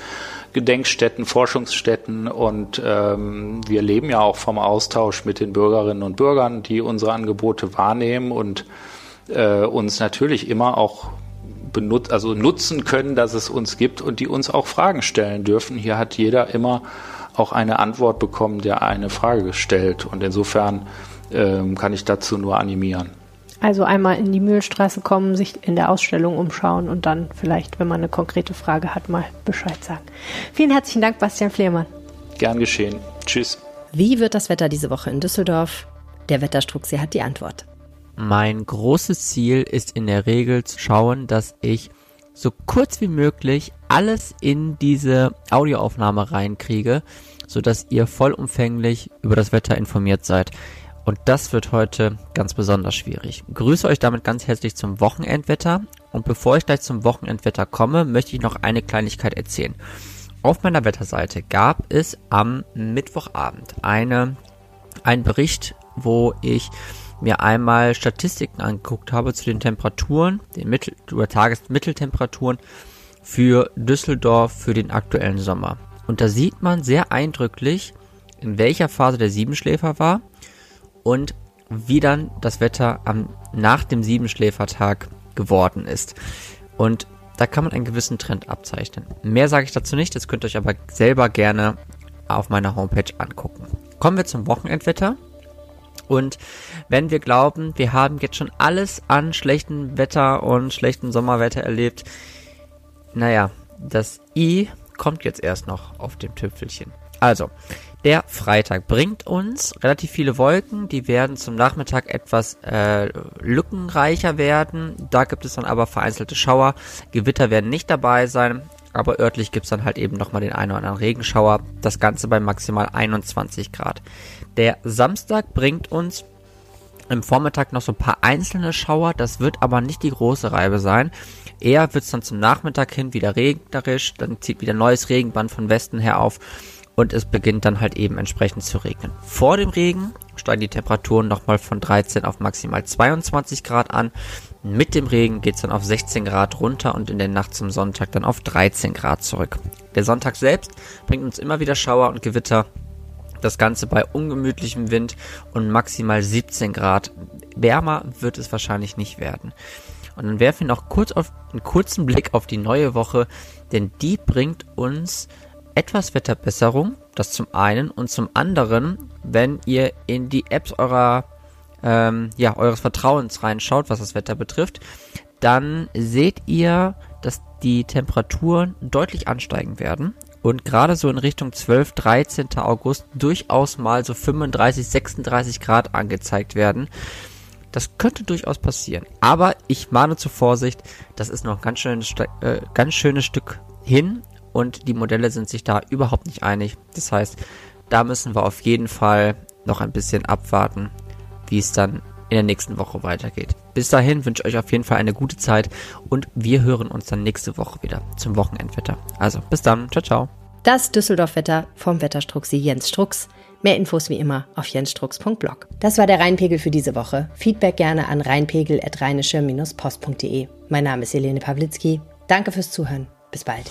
Gedenkstätten, Forschungsstätten und ähm, wir leben ja auch vom Austausch mit den Bürgerinnen und Bürgern, die unsere Angebote wahrnehmen und äh, uns natürlich immer auch benut also nutzen können, dass es uns gibt und die uns auch Fragen stellen dürfen. Hier hat jeder immer auch eine Antwort bekommen, der eine Frage stellt und insofern ähm, kann ich dazu nur animieren. Also einmal in die Mühlstraße kommen, sich in der Ausstellung umschauen und dann vielleicht, wenn man eine konkrete Frage hat, mal Bescheid sagen. Vielen herzlichen Dank, Bastian Flehrmann. Gern geschehen. Tschüss. Wie wird das Wetter diese Woche in Düsseldorf? Der Wetterstruxi hat die Antwort. Mein großes Ziel ist in der Regel zu schauen, dass ich so kurz wie möglich alles in diese Audioaufnahme reinkriege, sodass ihr vollumfänglich über das Wetter informiert seid. Und das wird heute ganz besonders schwierig. Grüße euch damit ganz herzlich zum Wochenendwetter. Und bevor ich gleich zum Wochenendwetter komme, möchte ich noch eine Kleinigkeit erzählen. Auf meiner Wetterseite gab es am Mittwochabend eine, einen Bericht, wo ich mir einmal Statistiken angeguckt habe zu den Temperaturen, den Mittel, oder Tagesmitteltemperaturen für Düsseldorf für den aktuellen Sommer. Und da sieht man sehr eindrücklich, in welcher Phase der Siebenschläfer war und wie dann das Wetter am, nach dem Siebenschläfertag geworden ist. Und da kann man einen gewissen Trend abzeichnen. Mehr sage ich dazu nicht, das könnt ihr euch aber selber gerne auf meiner Homepage angucken. Kommen wir zum Wochenendwetter. Und wenn wir glauben, wir haben jetzt schon alles an schlechtem Wetter und schlechtem Sommerwetter erlebt, naja, das I kommt jetzt erst noch auf dem Tüpfelchen. Also, der Freitag bringt uns relativ viele Wolken, die werden zum Nachmittag etwas äh, lückenreicher werden. Da gibt es dann aber vereinzelte Schauer. Gewitter werden nicht dabei sein, aber örtlich gibt es dann halt eben nochmal den einen oder anderen Regenschauer. Das Ganze bei maximal 21 Grad. Der Samstag bringt uns im Vormittag noch so ein paar einzelne Schauer. Das wird aber nicht die große Reibe sein. Eher wird es dann zum Nachmittag hin wieder regnerisch. Dann zieht wieder neues Regenband von Westen her auf und es beginnt dann halt eben entsprechend zu regnen. Vor dem Regen steigen die Temperaturen nochmal von 13 auf maximal 22 Grad an. Mit dem Regen geht es dann auf 16 Grad runter und in der Nacht zum Sonntag dann auf 13 Grad zurück. Der Sonntag selbst bringt uns immer wieder Schauer und Gewitter. Das Ganze bei ungemütlichem Wind und maximal 17 Grad. Wärmer wird es wahrscheinlich nicht werden. Und dann werfen wir noch kurz auf, einen kurzen Blick auf die neue Woche, denn die bringt uns etwas Wetterbesserung, das zum einen und zum anderen, wenn ihr in die Apps eurer ähm, ja, eures Vertrauens reinschaut, was das Wetter betrifft, dann seht ihr, dass die Temperaturen deutlich ansteigen werden. und gerade so in Richtung 12, 13. August durchaus mal so 35, 36 Grad angezeigt werden. Das könnte durchaus passieren. Aber ich mahne zur Vorsicht, das ist noch ein ganz schönes, äh, ganz schönes Stück hin und die Modelle sind sich da überhaupt nicht einig. Das heißt, da müssen wir auf jeden Fall noch ein bisschen abwarten, wie es dann in der nächsten Woche weitergeht. Bis dahin wünsche ich euch auf jeden Fall eine gute Zeit und wir hören uns dann nächste Woche wieder zum Wochenendwetter. Also bis dann, ciao, ciao. Das Düsseldorf-Wetter vom Wetterstruxi Jens Strux. Mehr Infos wie immer auf jensstrux.blog. Das war der Rheinpegel für diese Woche. Feedback gerne an rheinpegel.rheinische-post.de. Mein Name ist Helene Pawlitzki. Danke fürs Zuhören. Bis bald.